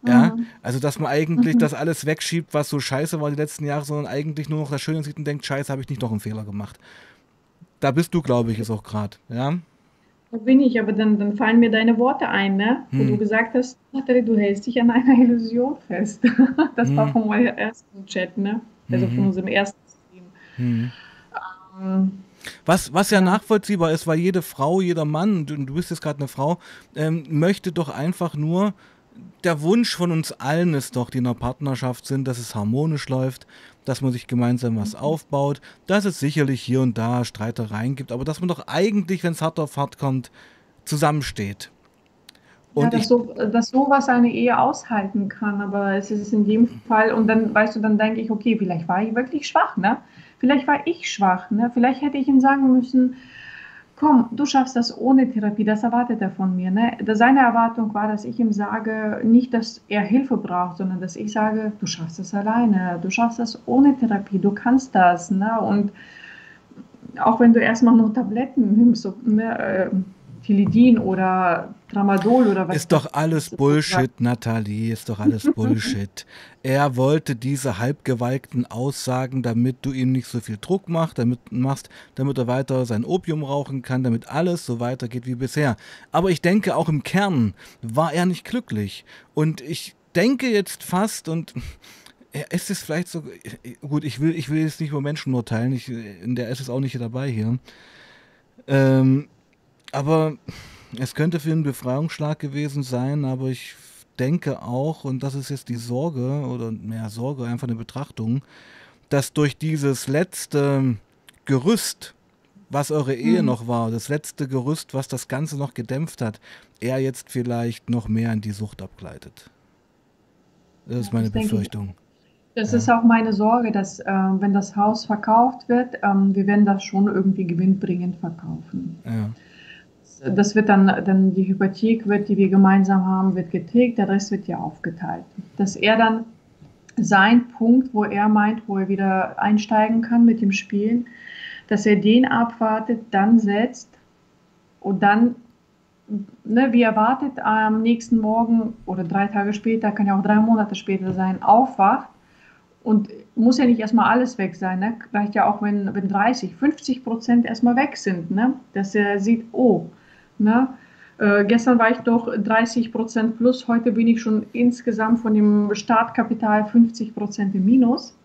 Ja, mhm. also dass man eigentlich mhm. das alles wegschiebt, was so scheiße war die letzten Jahre, sondern eigentlich nur noch das Schöne sieht und denkt, scheiße, habe ich nicht noch einen Fehler gemacht. Da bist du, glaube ich, jetzt auch gerade. Ja. Da bin ich, aber dann, dann fallen mir deine Worte ein, ne? Wo hm. du gesagt hast, Nathalie, du hältst dich an einer Illusion fest. Das hm. war von meinem ersten Chat, ne? Also von mhm. unserem ersten Stream. Hm. Ähm, was, was ja nachvollziehbar ist, weil jede Frau, jeder Mann, du, du bist jetzt gerade eine Frau, ähm, möchte doch einfach nur der Wunsch von uns allen ist doch, die in einer Partnerschaft sind, dass es harmonisch läuft, dass man sich gemeinsam was aufbaut, dass es sicherlich hier und da Streitereien gibt, aber dass man doch eigentlich, wenn es hart auf hart kommt, zusammensteht. Und ja, dass, so, dass sowas eine Ehe aushalten kann, aber es ist in jedem Fall, und dann, weißt du, dann denke ich, okay, vielleicht war ich wirklich schwach, ne? Vielleicht war ich schwach, ne? Vielleicht hätte ich ihm sagen müssen, komm, du schaffst das ohne Therapie, das erwartet er von mir. Ne? Seine Erwartung war, dass ich ihm sage, nicht, dass er Hilfe braucht, sondern dass ich sage, du schaffst das alleine, du schaffst das ohne Therapie, du kannst das. Ne? Und auch wenn du erstmal nur Tabletten nimmst, so, ne, äh, Tilidin oder Tramadol oder was. Ist doch alles Bullshit, Nathalie, ist doch alles Bullshit. er wollte diese halbgewalkten Aussagen, damit du ihm nicht so viel Druck machst, damit, machst, damit er weiter sein Opium rauchen kann, damit alles so weitergeht wie bisher. Aber ich denke, auch im Kern war er nicht glücklich. Und ich denke jetzt fast und ist es vielleicht so, gut, ich will, ich will jetzt nicht über Menschen urteilen, ich, in der ist es auch nicht dabei hier. Ähm, aber es könnte für einen Befreiungsschlag gewesen sein, aber ich denke auch, und das ist jetzt die Sorge, oder mehr Sorge, einfach eine Betrachtung, dass durch dieses letzte Gerüst, was eure Ehe mhm. noch war, das letzte Gerüst, was das Ganze noch gedämpft hat, er jetzt vielleicht noch mehr in die Sucht abgleitet. Das ist meine das Befürchtung. Das ja. ist auch meine Sorge, dass äh, wenn das Haus verkauft wird, ähm, wir werden das schon irgendwie gewinnbringend verkaufen. Ja das wird dann, dann die Hypothek wird, die wir gemeinsam haben, wird getilgt, der Rest wird ja aufgeteilt. Dass er dann sein Punkt, wo er meint, wo er wieder einsteigen kann mit dem Spielen, dass er den abwartet, dann setzt und dann, ne, wie erwartet, am nächsten Morgen oder drei Tage später, kann ja auch drei Monate später sein, aufwacht und muss ja nicht erstmal alles weg sein. Ne? Reicht ja auch, wenn, wenn 30, 50 Prozent erstmal weg sind. Ne? Dass er sieht, oh, Ne? Äh, gestern war ich doch 30 Prozent plus, heute bin ich schon insgesamt von dem Startkapital 50 Prozent im Minus.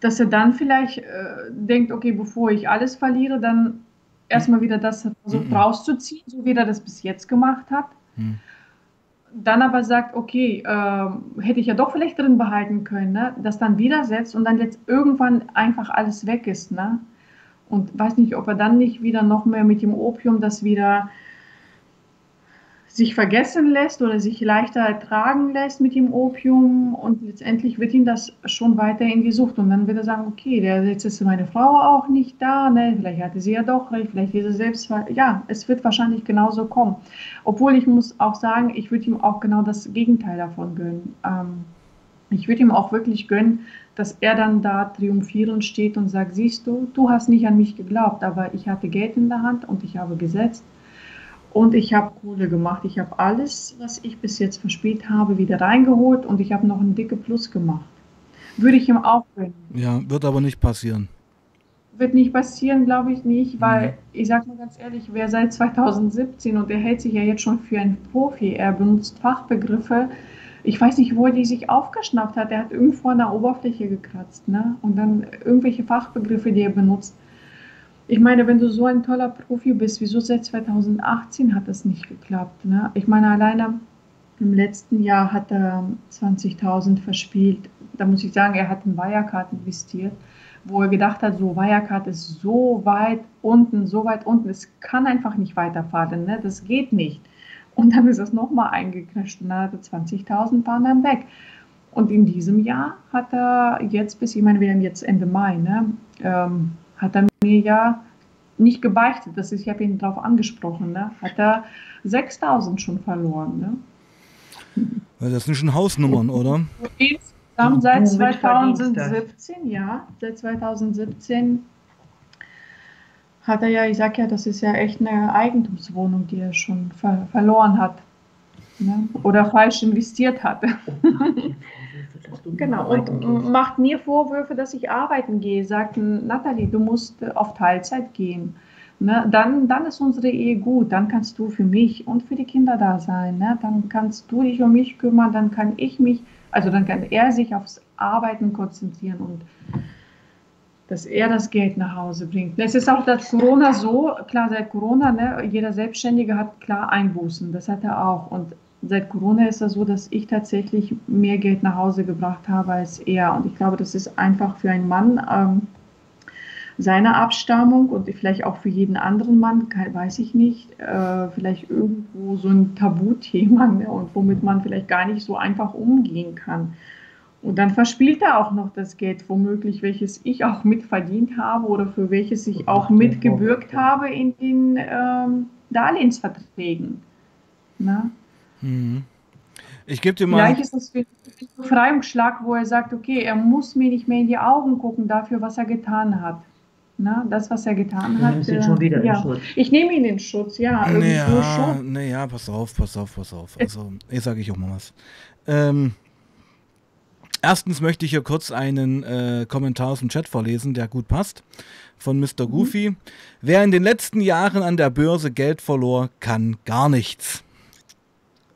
Dass er dann vielleicht äh, denkt, okay, bevor ich alles verliere, dann erstmal wieder das versucht mhm. rauszuziehen, so wie er das bis jetzt gemacht hat. Mhm. dann aber sagt, okay, äh, hätte ich ja doch vielleicht drin behalten können, ne? das dann widersetzt und dann jetzt irgendwann einfach alles weg ist. Ne? Und weiß nicht, ob er dann nicht wieder noch mehr mit dem Opium das wieder sich vergessen lässt oder sich leichter ertragen lässt mit dem Opium und letztendlich wird ihm das schon weiter in die Sucht und dann wird er sagen, okay, der, jetzt ist meine Frau auch nicht da, ne? vielleicht hatte sie ja doch recht, vielleicht ist sie selbst, ja, es wird wahrscheinlich genauso kommen. Obwohl ich muss auch sagen, ich würde ihm auch genau das Gegenteil davon gönnen. Ähm, ich würde ihm auch wirklich gönnen, dass er dann da triumphierend steht und sagt, siehst du, du hast nicht an mich geglaubt, aber ich hatte Geld in der Hand und ich habe gesetzt und ich habe Kohle gemacht. Ich habe alles, was ich bis jetzt verspielt habe, wieder reingeholt und ich habe noch ein dicke Plus gemacht. Würde ich ihm auch gönnen. Ja, wird aber nicht passieren. Wird nicht passieren, glaube ich nicht, weil mhm. ich sage mal ganz ehrlich, wer seit 2017 und er hält sich ja jetzt schon für einen Profi, er benutzt Fachbegriffe. Ich weiß nicht, wo er die sich aufgeschnappt hat. Er hat irgendwo an der Oberfläche gekratzt, ne? Und dann irgendwelche Fachbegriffe, die er benutzt ich meine, wenn du so ein toller Profi bist, wieso seit 2018 hat das nicht geklappt? Ne? Ich meine, alleine im letzten Jahr hat er 20.000 verspielt. Da muss ich sagen, er hat in Wirecard investiert, wo er gedacht hat, so Wirecard ist so weit unten, so weit unten, es kann einfach nicht weiterfahren, ne? das geht nicht. Und dann ist es nochmal eingecrasht und dann hat er 20.000 waren dann weg. Und in diesem Jahr hat er jetzt bis, ich meine, wir haben jetzt Ende Mai, ne? Ähm, hat er mir ja nicht gebeichtet. Das ist, ich habe ihn darauf angesprochen. Ne? Hat er 6000 schon verloren. Ne? Das sind schon Hausnummern, oder? Insgesamt seit 2017, ja, seit 2017 hat er ja, ich sage ja, das ist ja echt eine Eigentumswohnung, die er schon ver verloren hat. Ne? Oder falsch investiert hatte. Genau, und macht mir Vorwürfe, dass ich arbeiten gehe. Sagt Nathalie, du musst auf Teilzeit gehen. Ne, dann, dann ist unsere Ehe gut. Dann kannst du für mich und für die Kinder da sein. Ne? Dann kannst du dich um mich kümmern. Dann kann ich mich, also dann kann er sich aufs Arbeiten konzentrieren und dass er das Geld nach Hause bringt. Es ist auch seit Corona so, klar, seit Corona, ne, jeder Selbstständige hat klar Einbußen. Das hat er auch. Und seit Corona ist es so, dass ich tatsächlich mehr Geld nach Hause gebracht habe als er. Und ich glaube, das ist einfach für einen Mann ähm, seiner Abstammung und vielleicht auch für jeden anderen Mann, weiß ich nicht, äh, vielleicht irgendwo so ein Tabuthema ne, und womit man vielleicht gar nicht so einfach umgehen kann. Und dann verspielt er auch noch das Geld, womöglich, welches ich auch mitverdient habe oder für welches ich auch mitgebürgt habe in den ähm, Darlehensverträgen. Na? Mhm. Ich gebe dir mal. Vielleicht ist das für einen Befreiungsschlag, wo er sagt, okay, er muss mir nicht mehr in die Augen gucken dafür, was er getan hat. Na, das, was er getan hat. Äh, schon wieder ja. Schutz. Ich nehme ihn in Schutz, ja. Naja, schon. naja, pass auf, pass auf, pass auf. Also, jetzt sage ich auch mal was. Ähm, erstens möchte ich hier kurz einen äh, Kommentar aus dem Chat vorlesen, der gut passt. Von Mr. Goofy. Mhm. Wer in den letzten Jahren an der Börse Geld verlor, kann gar nichts.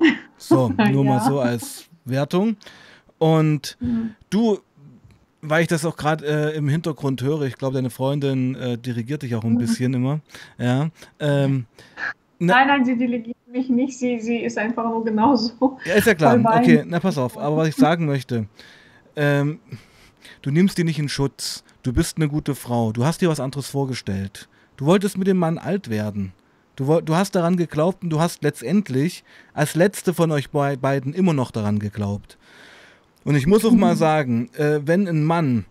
So, nur ja. mal so als Wertung. Und mhm. du, weil ich das auch gerade äh, im Hintergrund höre, ich glaube, deine Freundin äh, dirigiert dich auch ein mhm. bisschen immer. Ja. Ähm, nein, nein, sie delegiert mich nicht. Sie, sie ist einfach nur genauso. Ja, ist ja klar. Okay, na pass auf. Aber was ich sagen möchte, ähm, du nimmst die nicht in Schutz. Du bist eine gute Frau. Du hast dir was anderes vorgestellt. Du wolltest mit dem Mann alt werden. Du, du hast daran geglaubt und du hast letztendlich als letzte von euch beiden immer noch daran geglaubt. Und ich muss auch mal sagen, äh, wenn ein Mann,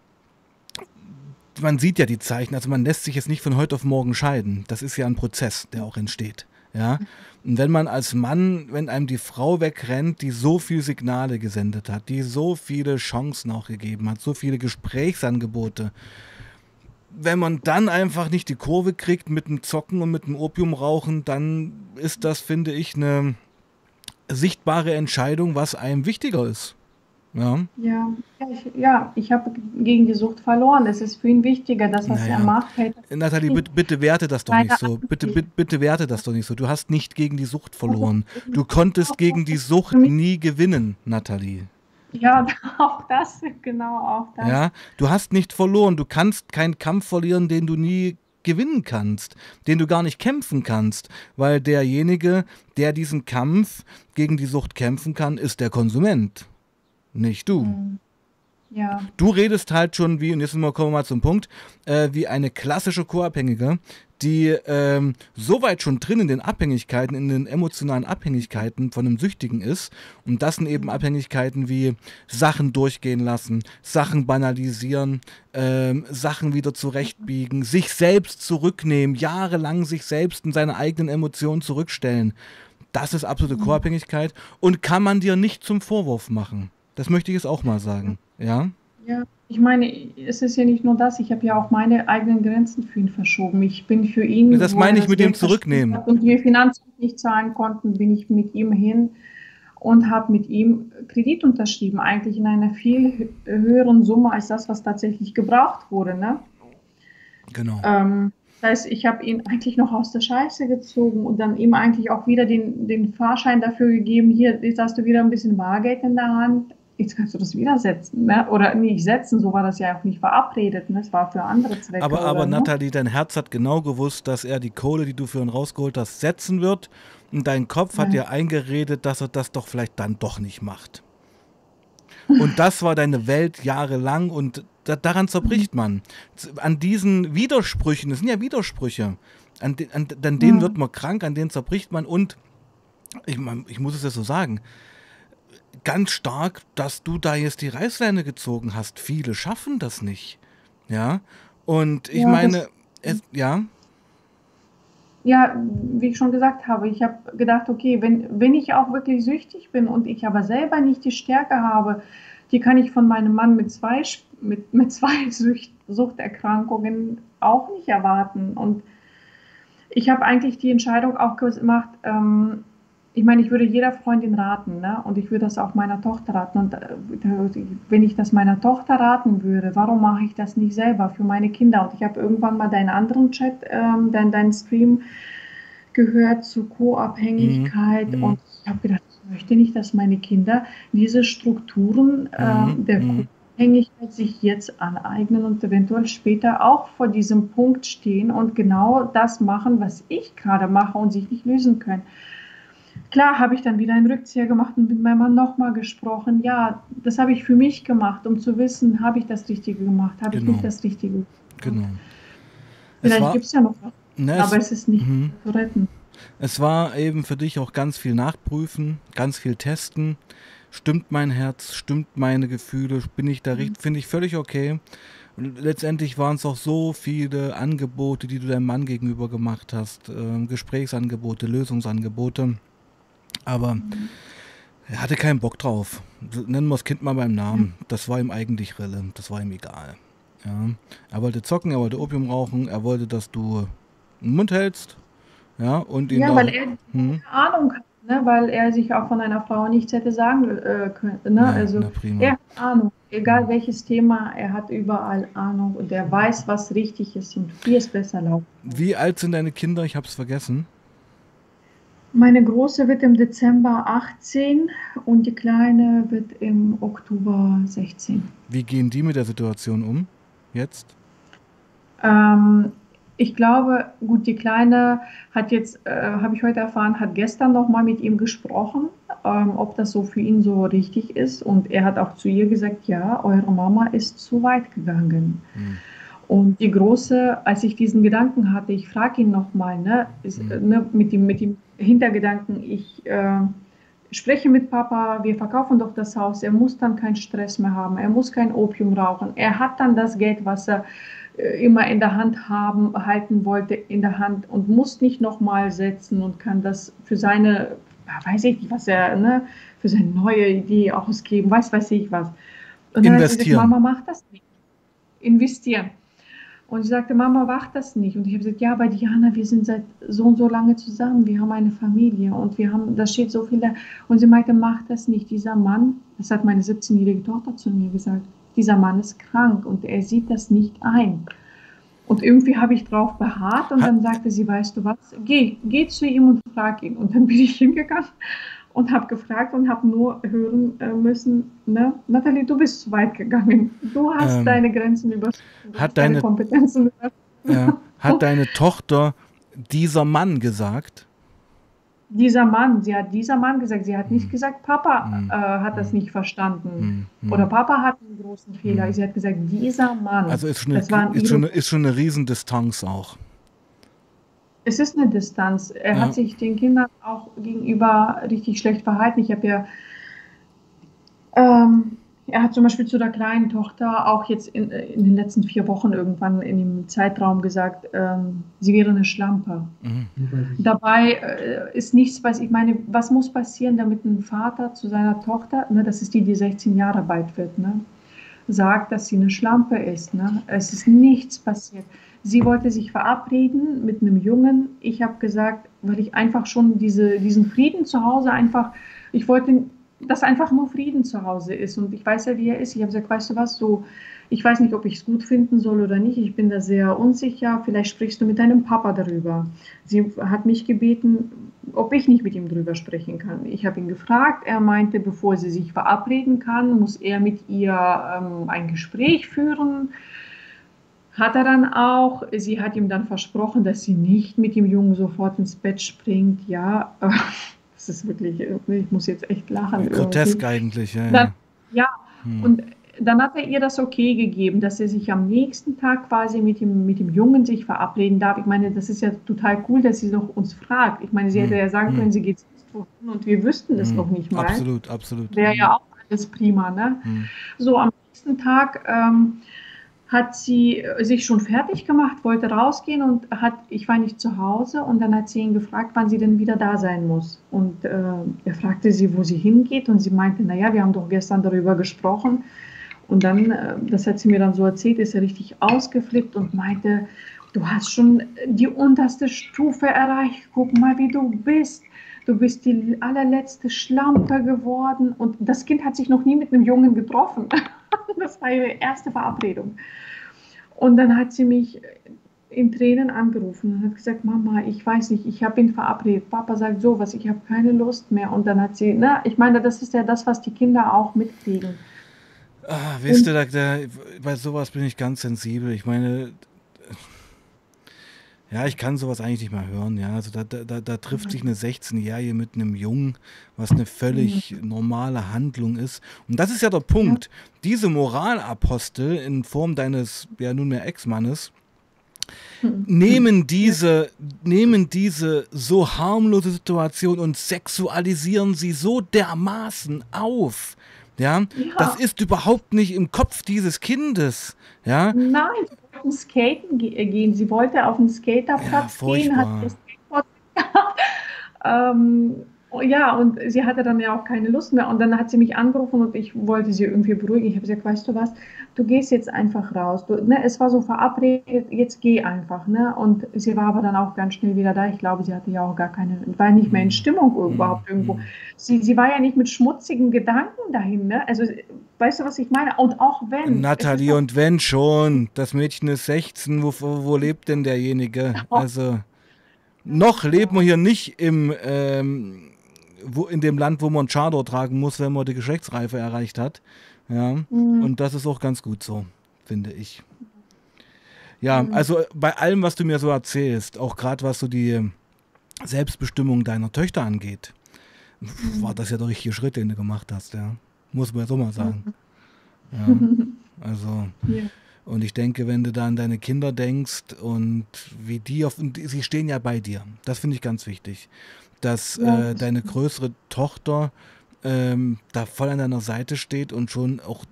man sieht ja die Zeichen, also man lässt sich jetzt nicht von heute auf morgen scheiden. Das ist ja ein Prozess, der auch entsteht. Ja? Und wenn man als Mann, wenn einem die Frau wegrennt, die so viele Signale gesendet hat, die so viele Chancen auch gegeben hat, so viele Gesprächsangebote, wenn man dann einfach nicht die Kurve kriegt mit dem Zocken und mit dem Opiumrauchen, dann ist das, finde ich, eine sichtbare Entscheidung, was einem wichtiger ist. Ja, ja, ich, ja, ich habe gegen die Sucht verloren. Es ist für ihn wichtiger, das, was naja. er macht. Nathalie, bitte, bitte werte das doch nicht so. Bitte, bitte, bitte werte das doch nicht so. Du hast nicht gegen die Sucht verloren. Du konntest gegen die Sucht nie gewinnen, Nathalie. Ja, auch das, genau, auch das. Ja, du hast nicht verloren. Du kannst keinen Kampf verlieren, den du nie gewinnen kannst, den du gar nicht kämpfen kannst, weil derjenige, der diesen Kampf gegen die Sucht kämpfen kann, ist der Konsument, nicht du. Mhm. Ja. Du redest halt schon wie, und jetzt kommen wir mal zum Punkt, äh, wie eine klassische Co-Abhängige, die ähm, so weit schon drin in den Abhängigkeiten, in den emotionalen Abhängigkeiten von einem Süchtigen ist. Und das sind eben Abhängigkeiten wie Sachen durchgehen lassen, Sachen banalisieren, ähm, Sachen wieder zurechtbiegen, sich selbst zurücknehmen, jahrelang sich selbst in seine eigenen Emotionen zurückstellen. Das ist absolute mhm. Co-Abhängigkeit und kann man dir nicht zum Vorwurf machen. Das möchte ich jetzt auch mal sagen. Ja. Ja, ich meine, es ist ja nicht nur das, ich habe ja auch meine eigenen Grenzen für ihn verschoben. Ich bin für ihn. Das meine ich mit dem Zurücknehmen. Und wir Finanzamt nicht zahlen konnten, bin ich mit ihm hin und habe mit ihm Kredit unterschrieben, eigentlich in einer viel höheren Summe als das, was tatsächlich gebraucht wurde. Ne? Genau. Ähm, das heißt, ich habe ihn eigentlich noch aus der Scheiße gezogen und dann ihm eigentlich auch wieder den, den Fahrschein dafür gegeben, hier, jetzt hast du wieder ein bisschen Bargeld in der Hand, jetzt kannst du das wieder setzen. Ne? Oder nicht setzen, so war das ja auch nicht verabredet. Ne? Es war für andere Zwecke. Aber, aber oder, Nathalie, dein Herz hat genau gewusst, dass er die Kohle, die du für ihn rausgeholt hast, setzen wird. Und dein Kopf ja. hat dir eingeredet, dass er das doch vielleicht dann doch nicht macht. Und das war deine Welt jahrelang und da, daran zerbricht man. An diesen Widersprüchen, das sind ja Widersprüche, an, de, an, an denen ja. wird man krank, an denen zerbricht man und ich, ich muss es ja so sagen, ganz stark, dass du da jetzt die Reißleine gezogen hast. Viele schaffen das nicht. Ja. Und ich ja, meine, es, ja. Ja, wie ich schon gesagt habe, ich habe gedacht, okay, wenn, wenn ich auch wirklich süchtig bin und ich aber selber nicht die Stärke habe, die kann ich von meinem Mann mit zwei, mit, mit zwei Sucht, Suchterkrankungen auch nicht erwarten. Und ich habe eigentlich die Entscheidung auch gemacht, ähm, ich meine, ich würde jeder Freundin raten, ne? und ich würde das auch meiner Tochter raten. Und äh, wenn ich das meiner Tochter raten würde, warum mache ich das nicht selber für meine Kinder? Und ich habe irgendwann mal deinen anderen Chat, ähm, deinen, deinen Stream gehört zu Co-Abhängigkeit mhm. und ich habe gedacht, ich möchte nicht, dass meine Kinder diese Strukturen äh, mhm. der mhm. Co-Abhängigkeit sich jetzt aneignen und eventuell später auch vor diesem Punkt stehen und genau das machen, was ich gerade mache und sich nicht lösen können. Klar habe ich dann wieder einen Rückzieher gemacht und mit meinem Mann nochmal gesprochen. Ja, das habe ich für mich gemacht, um zu wissen, habe ich das Richtige gemacht, habe genau. ich nicht das Richtige gemacht. Genau. Vielleicht gibt es ja noch was, ne, aber es, es ist nicht mhm. zu retten. Es war eben für dich auch ganz viel nachprüfen, ganz viel testen. Stimmt mein Herz, stimmt meine Gefühle, bin ich da mhm. richtig, finde ich völlig okay. Und letztendlich waren es auch so viele Angebote, die du deinem Mann gegenüber gemacht hast, äh, Gesprächsangebote, Lösungsangebote. Aber mhm. er hatte keinen Bock drauf. Nennen wir das Kind mal beim Namen. Das war ihm eigentlich Rille. Das war ihm egal. Ja. Er wollte zocken, er wollte Opium rauchen, er wollte, dass du den Mund hältst. Ja, und ihn ja weil er hm? keine Ahnung hat, ne? weil er sich auch von einer Frau nichts hätte sagen äh, können. Ne? Ja, also er hat Ahnung. Egal hm. welches Thema, er hat überall Ahnung und er weiß, was richtig ist und wie es besser läuft. Wie alt sind deine Kinder? Ich habe es vergessen. Meine große wird im Dezember 18 und die kleine wird im Oktober 16. Wie gehen die mit der Situation um jetzt? Ähm, ich glaube, gut, die Kleine hat jetzt, äh, habe ich heute erfahren, hat gestern noch mal mit ihm gesprochen, ähm, ob das so für ihn so richtig ist. Und er hat auch zu ihr gesagt, ja, eure Mama ist zu weit gegangen. Hm. Und die Große, als ich diesen Gedanken hatte, ich frage ihn nochmal, ne, mhm. ne, mit, dem, mit dem Hintergedanken, ich äh, spreche mit Papa, wir verkaufen doch das Haus, er muss dann keinen Stress mehr haben, er muss kein Opium rauchen, er hat dann das Geld, was er äh, immer in der Hand haben, halten wollte, in der Hand und muss nicht nochmal setzen und kann das für seine, weiß ich nicht, was er, ne, für seine neue Idee ausgeben, weiß, weiß ich was. Und dann Investieren. Gesagt, Mama macht das nicht. Investieren. Und sie sagte, Mama macht das nicht. Und ich habe gesagt, ja, aber Diana, wir sind seit so und so lange zusammen, wir haben eine Familie und wir haben, da steht so viel da. Und sie meinte, mach das nicht. Dieser Mann, das hat meine 17-jährige Tochter zu mir gesagt, dieser Mann ist krank und er sieht das nicht ein. Und irgendwie habe ich drauf beharrt und dann sagte sie, weißt du was, geh, geh zu ihm und frag ihn. Und dann bin ich hingegangen und habe gefragt und habe nur hören äh, müssen, ne? Nathalie, du bist zu weit gegangen. Du hast ähm, deine Grenzen überschritten, hat deine, Kompetenzen überschritten. Ja, hat deine Tochter dieser Mann gesagt? Dieser Mann, sie hat dieser Mann gesagt, sie hat nicht hm. gesagt, Papa hm. äh, hat das hm. nicht verstanden. Oder Papa hat einen großen Fehler. Sie hat gesagt, dieser Mann. Also ist schon eine, ist schon eine, ist schon eine Riesendistanz auch. Es ist eine Distanz. Er ja. hat sich den Kindern auch gegenüber richtig schlecht verhalten. Ich habe ja ähm, er hat zum Beispiel zu der kleinen Tochter auch jetzt in, in den letzten vier Wochen irgendwann in dem Zeitraum gesagt, ähm, sie wäre eine Schlampe. Mhm. Dabei äh, ist nichts, was ich meine, was muss passieren, damit ein Vater zu seiner Tochter, ne, das ist die, die 16 Jahre alt wird, ne, sagt, dass sie eine Schlampe ist. Ne? Es ist nichts passiert. Sie wollte sich verabreden mit einem Jungen. Ich habe gesagt, weil ich einfach schon diese, diesen Frieden zu Hause einfach, ich wollte dass einfach nur Frieden zu Hause ist. Und ich weiß ja, wie er ist. Ich habe gesagt, weißt du was, so, ich weiß nicht, ob ich es gut finden soll oder nicht. Ich bin da sehr unsicher. Vielleicht sprichst du mit deinem Papa darüber. Sie hat mich gebeten, ob ich nicht mit ihm darüber sprechen kann. Ich habe ihn gefragt. Er meinte, bevor sie sich verabreden kann, muss er mit ihr ähm, ein Gespräch führen. Hat er dann auch. Sie hat ihm dann versprochen, dass sie nicht mit dem Jungen sofort ins Bett springt. Ja, das ist wirklich, ich muss jetzt echt lachen. Grotesk eigentlich, ja. Dann, ja, hm. und dann hat er ihr das okay gegeben, dass er sich am nächsten Tag quasi mit dem, mit dem Jungen sich verabreden darf. Ich meine, das ist ja total cool, dass sie doch uns fragt. Ich meine, sie hätte hm. ja sagen hm. können, sie geht und wir wüssten das hm. noch nicht mal. Absolut, absolut. Wäre ja auch alles prima, ne? So, am nächsten Tag ähm, hat sie äh, sich schon fertig gemacht, wollte rausgehen und hat, ich war nicht zu Hause und dann hat sie ihn gefragt, wann sie denn wieder da sein muss. Und äh, er fragte sie, wo sie hingeht und sie meinte, naja, wir haben doch gestern darüber gesprochen. Und dann, äh, das hat sie mir dann so erzählt, ist er richtig ausgeflippt und meinte, du hast schon die unterste Stufe erreicht, guck mal, wie du bist. Du bist die allerletzte Schlampe geworden. Und das Kind hat sich noch nie mit einem Jungen getroffen. Das war ihre erste Verabredung. Und dann hat sie mich in Tränen angerufen und hat gesagt, Mama, ich weiß nicht, ich habe ihn verabredet. Papa sagt sowas, ich habe keine Lust mehr. Und dann hat sie, na, ich meine, das ist ja das, was die Kinder auch mitkriegen. Ah, wisst ihr, da, da, bei sowas bin ich ganz sensibel. Ich meine, ja, ich kann sowas eigentlich nicht mehr hören. Ja, also da, da, da trifft sich eine 16-Jährige mit einem Jungen, was eine völlig mhm. normale Handlung ist. Und das ist ja der Punkt. Diese Moralapostel in Form deines ja nunmehr Ex-Mannes mhm. nehmen diese, nehmen diese so harmlose Situation und sexualisieren sie so dermaßen auf. Ja, ja. das ist überhaupt nicht im Kopf dieses Kindes. Ja. Nein, wollten skaten gehen. Sie wollte auf den Skaterplatz ja, gehen, hat das Skateboard gehabt. ähm, ja, und sie hatte dann ja auch keine Lust mehr. Und dann hat sie mich angerufen und ich wollte sie irgendwie beruhigen. Ich habe gesagt, weißt du was, du gehst jetzt einfach raus. Du, ne, es war so verabredet, jetzt geh einfach. Ne? Und sie war aber dann auch ganz schnell wieder da. Ich glaube, sie hatte ja auch gar keine, war nicht mehr in mhm. Stimmung mhm. überhaupt irgendwo. Mhm. Sie, sie war ja nicht mit schmutzigen Gedanken dahin. Ne? Also, weißt du, was ich meine? Und auch wenn. Nathalie, und wenn schon, das Mädchen ist 16, wo, wo lebt denn derjenige? Also. Noch leben wir hier nicht im ähm, wo, in dem Land, wo man Chador tragen muss, wenn man die Geschlechtsreife erreicht hat. Ja, mhm. und das ist auch ganz gut so, finde ich. Ja, mhm. also bei allem, was du mir so erzählst, auch gerade was so die Selbstbestimmung deiner Töchter angeht, mhm. war das ja der richtige Schritt, den du gemacht hast, ja. Muss man ja so mal sagen. Ja, also. Ja. Und ich denke, wenn du da an deine Kinder denkst und wie die auf, sie stehen ja bei dir. Das finde ich ganz wichtig dass ja. äh, deine größere Tochter ähm, da voll an deiner Seite steht und schon auch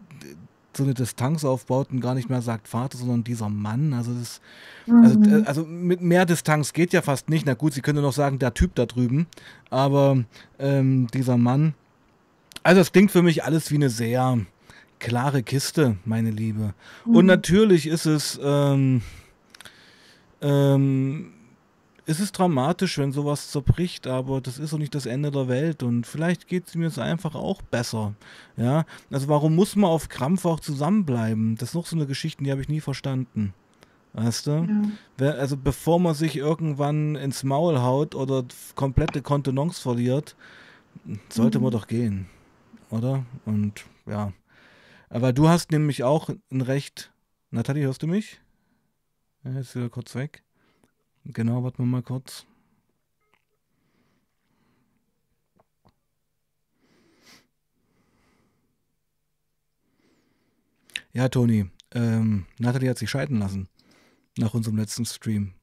so eine Distanz aufbaut und gar nicht mehr sagt Vater, sondern dieser Mann. Also, das, also, mhm. also, also mit mehr Distanz geht ja fast nicht. Na gut, sie könnte noch sagen, der Typ da drüben. Aber ähm, dieser Mann. Also es klingt für mich alles wie eine sehr klare Kiste, meine Liebe. Mhm. Und natürlich ist es ähm, ähm, es ist dramatisch, wenn sowas zerbricht, aber das ist doch nicht das Ende der Welt und vielleicht geht es mir jetzt einfach auch besser. Ja, also warum muss man auf Krampf auch zusammenbleiben? Das ist noch so eine Geschichte, die habe ich nie verstanden. Weißt du? Ja. Also bevor man sich irgendwann ins Maul haut oder komplette Kontenance verliert, sollte mhm. man doch gehen. Oder? Und ja. Aber du hast nämlich auch ein Recht. Nathalie, hörst du mich? Ja, jetzt wieder kurz weg. Genau, warten wir mal kurz. Ja, Toni, ähm, Nathalie hat sich scheiden lassen nach unserem letzten Stream.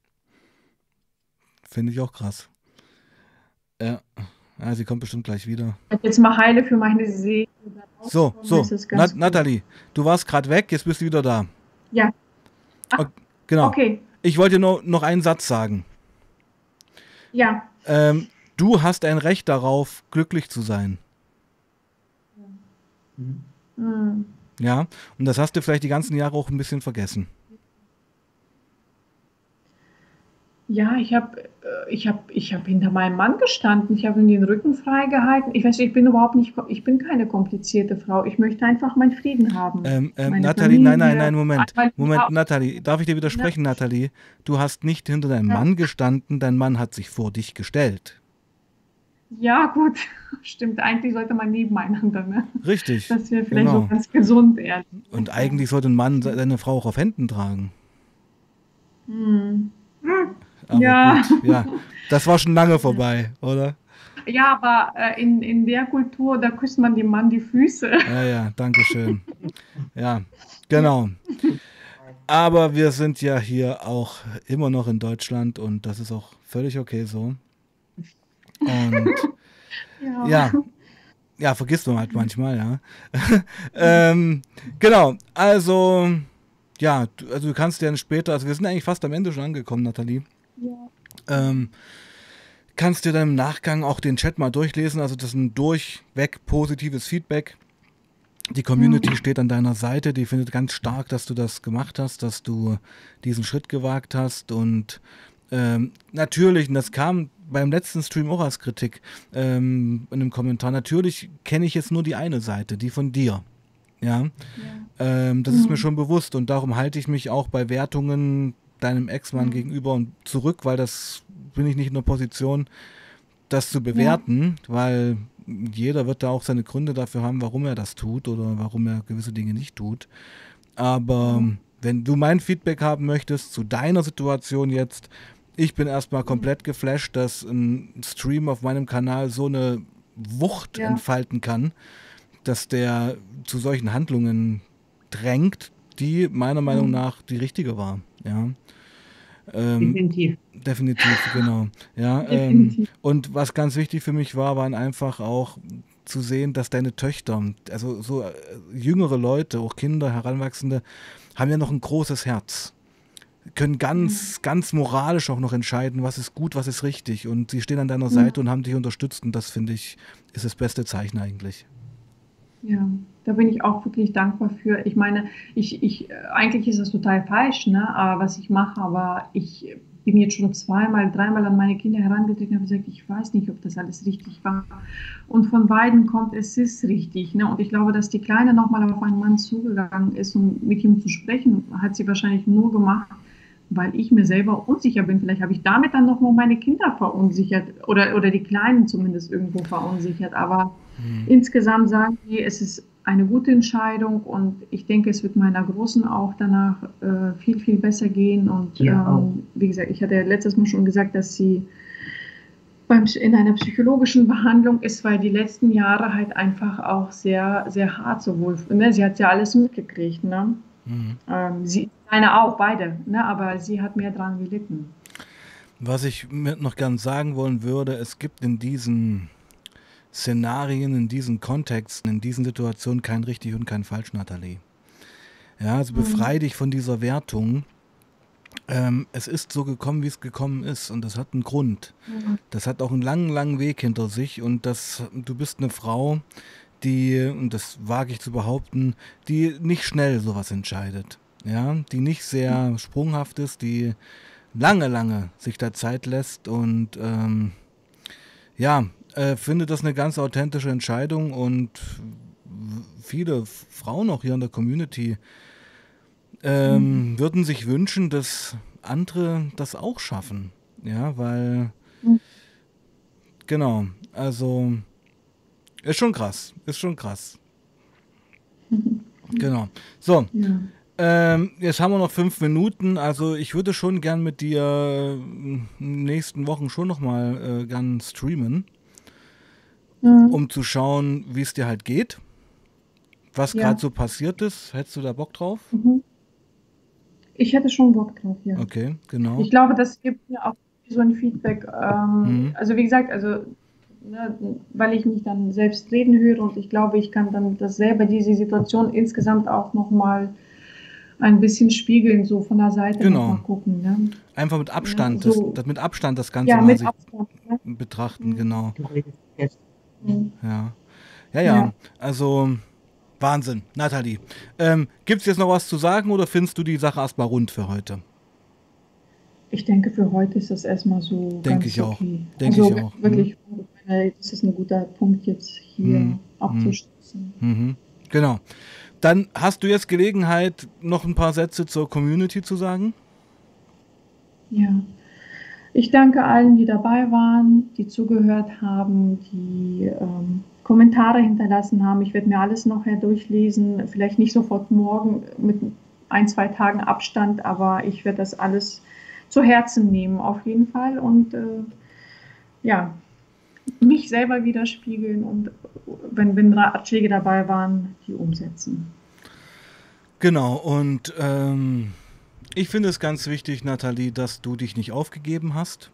Finde ich auch krass. Ja. ja, sie kommt bestimmt gleich wieder. Jetzt mal heile für meine Seele. So, so, Nat Nathalie, du warst gerade weg, jetzt bist du wieder da. Ja. Ach, genau. Okay. Ich wollte nur noch einen Satz sagen. Ja. Ähm, du hast ein Recht darauf, glücklich zu sein. Mhm. Ja, und das hast du vielleicht die ganzen Jahre auch ein bisschen vergessen. Ja, ich habe äh, ich hab, ich hab hinter meinem Mann gestanden. Ich habe ihm den Rücken freigehalten. Ich weiß, ich bin überhaupt nicht, ich bin keine komplizierte Frau. Ich möchte einfach meinen Frieden haben. Ähm, ähm, Nathalie, nein, nein, nein, Moment. Moment, Nathalie, darf ich dir widersprechen, ja. Nathalie? Du hast nicht hinter deinem ja. Mann gestanden, dein Mann hat sich vor dich gestellt. Ja, gut, stimmt. Eigentlich sollte man nebeneinander, ne? Richtig. Das wäre vielleicht genau. so ganz gesund, ehrlich. Und eigentlich sollte ein Mann seine Frau auch auf Händen tragen. Hm. Aber ja. Gut, ja. Das war schon lange vorbei, oder? Ja, aber äh, in, in der Kultur, da küsst man dem Mann die Füße. Ja, ja, danke schön. Ja, genau. Aber wir sind ja hier auch immer noch in Deutschland und das ist auch völlig okay so. Und ja. ja. ja, vergisst man halt manchmal, ja. ähm, genau, also ja, also du kannst ja später, also wir sind eigentlich fast am Ende schon angekommen, Nathalie. Ja. Ähm, kannst dir dann im Nachgang auch den Chat mal durchlesen. Also das ist ein durchweg positives Feedback. Die Community mhm. steht an deiner Seite, die findet ganz stark, dass du das gemacht hast, dass du diesen Schritt gewagt hast. Und ähm, natürlich, und das kam beim letzten Stream auch als Kritik ähm, in einem Kommentar, natürlich kenne ich jetzt nur die eine Seite, die von dir. Ja, ja. Ähm, das mhm. ist mir mhm. schon bewusst und darum halte ich mich auch bei Wertungen deinem Ex-Mann mhm. gegenüber und zurück, weil das bin ich nicht in der Position, das zu bewerten, ja. weil jeder wird da auch seine Gründe dafür haben, warum er das tut oder warum er gewisse Dinge nicht tut. Aber mhm. wenn du mein Feedback haben möchtest zu deiner Situation jetzt, ich bin erstmal komplett geflasht, dass ein Stream auf meinem Kanal so eine Wucht ja. entfalten kann, dass der zu solchen Handlungen drängt, die meiner Meinung mhm. nach die richtige war. Ja. Ähm, definitiv. Definitiv, genau. Ja, definitiv. Ähm, und was ganz wichtig für mich war, waren einfach auch zu sehen, dass deine Töchter, also so äh, jüngere Leute, auch Kinder, Heranwachsende, haben ja noch ein großes Herz. Können ganz, mhm. ganz moralisch auch noch entscheiden, was ist gut, was ist richtig. Und sie stehen an deiner mhm. Seite und haben dich unterstützt. Und das finde ich, ist das beste Zeichen eigentlich. Ja, da bin ich auch wirklich dankbar für. Ich meine, ich, ich, eigentlich ist das total falsch, ne, was ich mache, aber ich bin jetzt schon zweimal, dreimal an meine Kinder herangetreten und habe gesagt, ich weiß nicht, ob das alles richtig war. Und von beiden kommt, es ist richtig. Ne? Und ich glaube, dass die Kleine nochmal auf einen Mann zugegangen ist, um mit ihm zu sprechen, hat sie wahrscheinlich nur gemacht, weil ich mir selber unsicher bin. Vielleicht habe ich damit dann nochmal meine Kinder verunsichert oder, oder die Kleinen zumindest irgendwo verunsichert. Aber mhm. insgesamt sagen die, es ist eine gute Entscheidung und ich denke, es wird meiner Großen auch danach äh, viel, viel besser gehen. Und ja, ähm, wie gesagt, ich hatte ja letztes Mal schon gesagt, dass sie beim, in einer psychologischen Behandlung ist, weil die letzten Jahre halt einfach auch sehr, sehr hart sowohl, ne? sie hat ja alles mitgekriegt, ne? Mhm. Ähm, sie, eine auch, beide, ne? aber sie hat mehr dran gelitten. Was ich noch ganz sagen wollen würde, es gibt in diesen Szenarien, in diesen Kontexten, in diesen Situationen kein richtig und kein falsch, Nathalie. Ja, also befreie mhm. dich von dieser Wertung. Ähm, es ist so gekommen, wie es gekommen ist und das hat einen Grund. Mhm. Das hat auch einen langen, langen Weg hinter sich und das, du bist eine Frau, die, und das wage ich zu behaupten, die nicht schnell sowas entscheidet. Ja, die nicht sehr mhm. sprunghaft ist, die lange, lange sich da Zeit lässt und ähm, ja, äh, finde das eine ganz authentische Entscheidung und viele Frauen auch hier in der Community ähm, mhm. würden sich wünschen, dass andere das auch schaffen. Ja, weil mhm. genau, also ist schon krass, ist schon krass. genau. So, ja. Ähm, jetzt haben wir noch fünf Minuten, also ich würde schon gern mit dir in den nächsten Wochen schon nochmal äh, gern streamen, Mhm. um zu schauen, wie es dir halt geht, was Ja. gerade so passiert ist. Hättest du da Bock drauf? Mhm. Ich hätte schon Bock drauf, ja. Okay, genau. Ich glaube, das gibt mir auch so ein Feedback. Ähm, Mhm. Also wie gesagt, also ne, weil ich mich dann selbst reden höre und ich glaube, ich kann dann das selber diese Situation insgesamt auch noch mal ein bisschen spiegeln, so von der Seite Genau. gucken. Ne? Einfach mit Abstand, Ja, so- das, das mit Abstand das Ganze Ja, mal mit sich Abstand. Ne? betrachten, genau. Mhm. Ja. Ja, ja, Ja. also Wahnsinn. Nathalie, ähm, gibt es jetzt noch was zu sagen oder findest du die Sache erstmal rund für heute? Ich denke, für heute ist das erstmal so Denke ich auch. okay. Denke also ich auch. wirklich, ich meine, das ist ein guter Punkt jetzt hier Mhm. abzuschließen. Mhm. Genau. Dann hast du jetzt Gelegenheit, noch ein paar Sätze zur Community zu sagen. Ja, ich danke allen, die dabei waren, die zugehört haben, die ähm, Kommentare hinterlassen haben. Ich werde mir alles nachher durchlesen, vielleicht nicht sofort morgen mit ein, zwei Tagen Abstand, aber ich werde das alles zu Herzen nehmen, auf jeden Fall. Und äh, ja, mich selber widerspiegeln und wenn, wenn Ratschläge dabei waren, die umsetzen. Genau, und ähm, ich finde es ganz wichtig, Nathalie, dass du dich nicht aufgegeben hast,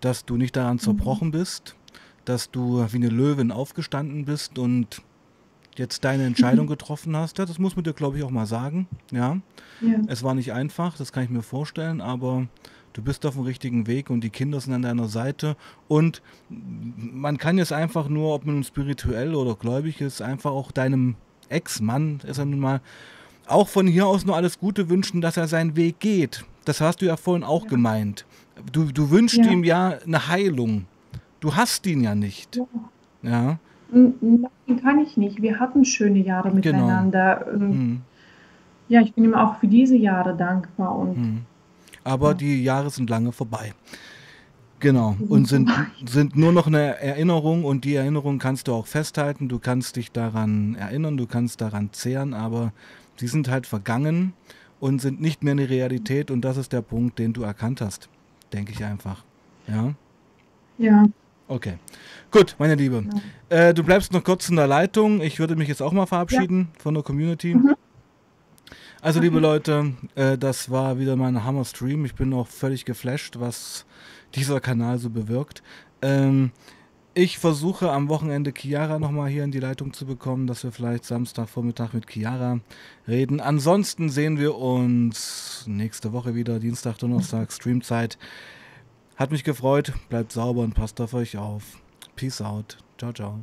dass du nicht daran zerbrochen bist, dass du wie eine Löwin aufgestanden bist und jetzt deine Entscheidung getroffen hast. Ja, das muss man dir, glaube ich, auch mal sagen. Ja, Ja, es war nicht einfach, das kann ich mir vorstellen, aber du bist auf dem richtigen Weg und die Kinder sind an deiner Seite und man kann jetzt einfach nur, ob man nun spirituell oder gläubig ist, einfach auch deinem Ex-Mann, ist er nun mal, auch von hier aus nur alles Gute wünschen, dass er seinen Weg geht. Das hast du ja vorhin auch Ja. gemeint. Du, du wünschst Ja. ihm ja eine Heilung. Du hast ihn ja nicht. Ja. Ja. Nein, kann ich nicht. Wir hatten schöne Jahre Genau. miteinander. Ähm, Hm, Ja, ich bin ihm auch für diese Jahre dankbar und hm. Aber die Jahre sind lange vorbei. Genau. Und sind sind, sind nur noch eine Erinnerung und die Erinnerung kannst du auch festhalten. Du kannst dich daran erinnern, du kannst daran zehren, aber die sind halt vergangen und sind nicht mehr eine Realität und das ist der Punkt, den du erkannt hast. Denke ich einfach. Ja. ja, Okay. Gut, meine Liebe. ja. Äh, du bleibst noch kurz in der Leitung. Ich würde mich jetzt auch mal verabschieden von der Community. Mhm. Also, liebe Leute, äh, das war wieder mein Hammer-Stream. Ich bin auch völlig geflasht, was dieser Kanal so bewirkt. Ähm, ich versuche am Wochenende Chiara nochmal hier in die Leitung zu bekommen, dass wir vielleicht Samstagvormittag mit Chiara reden. Ansonsten sehen wir uns nächste Woche wieder, Dienstag, Donnerstag, Streamzeit. Hat mich gefreut. Bleibt sauber und passt auf euch auf. Peace out. Ciao, ciao.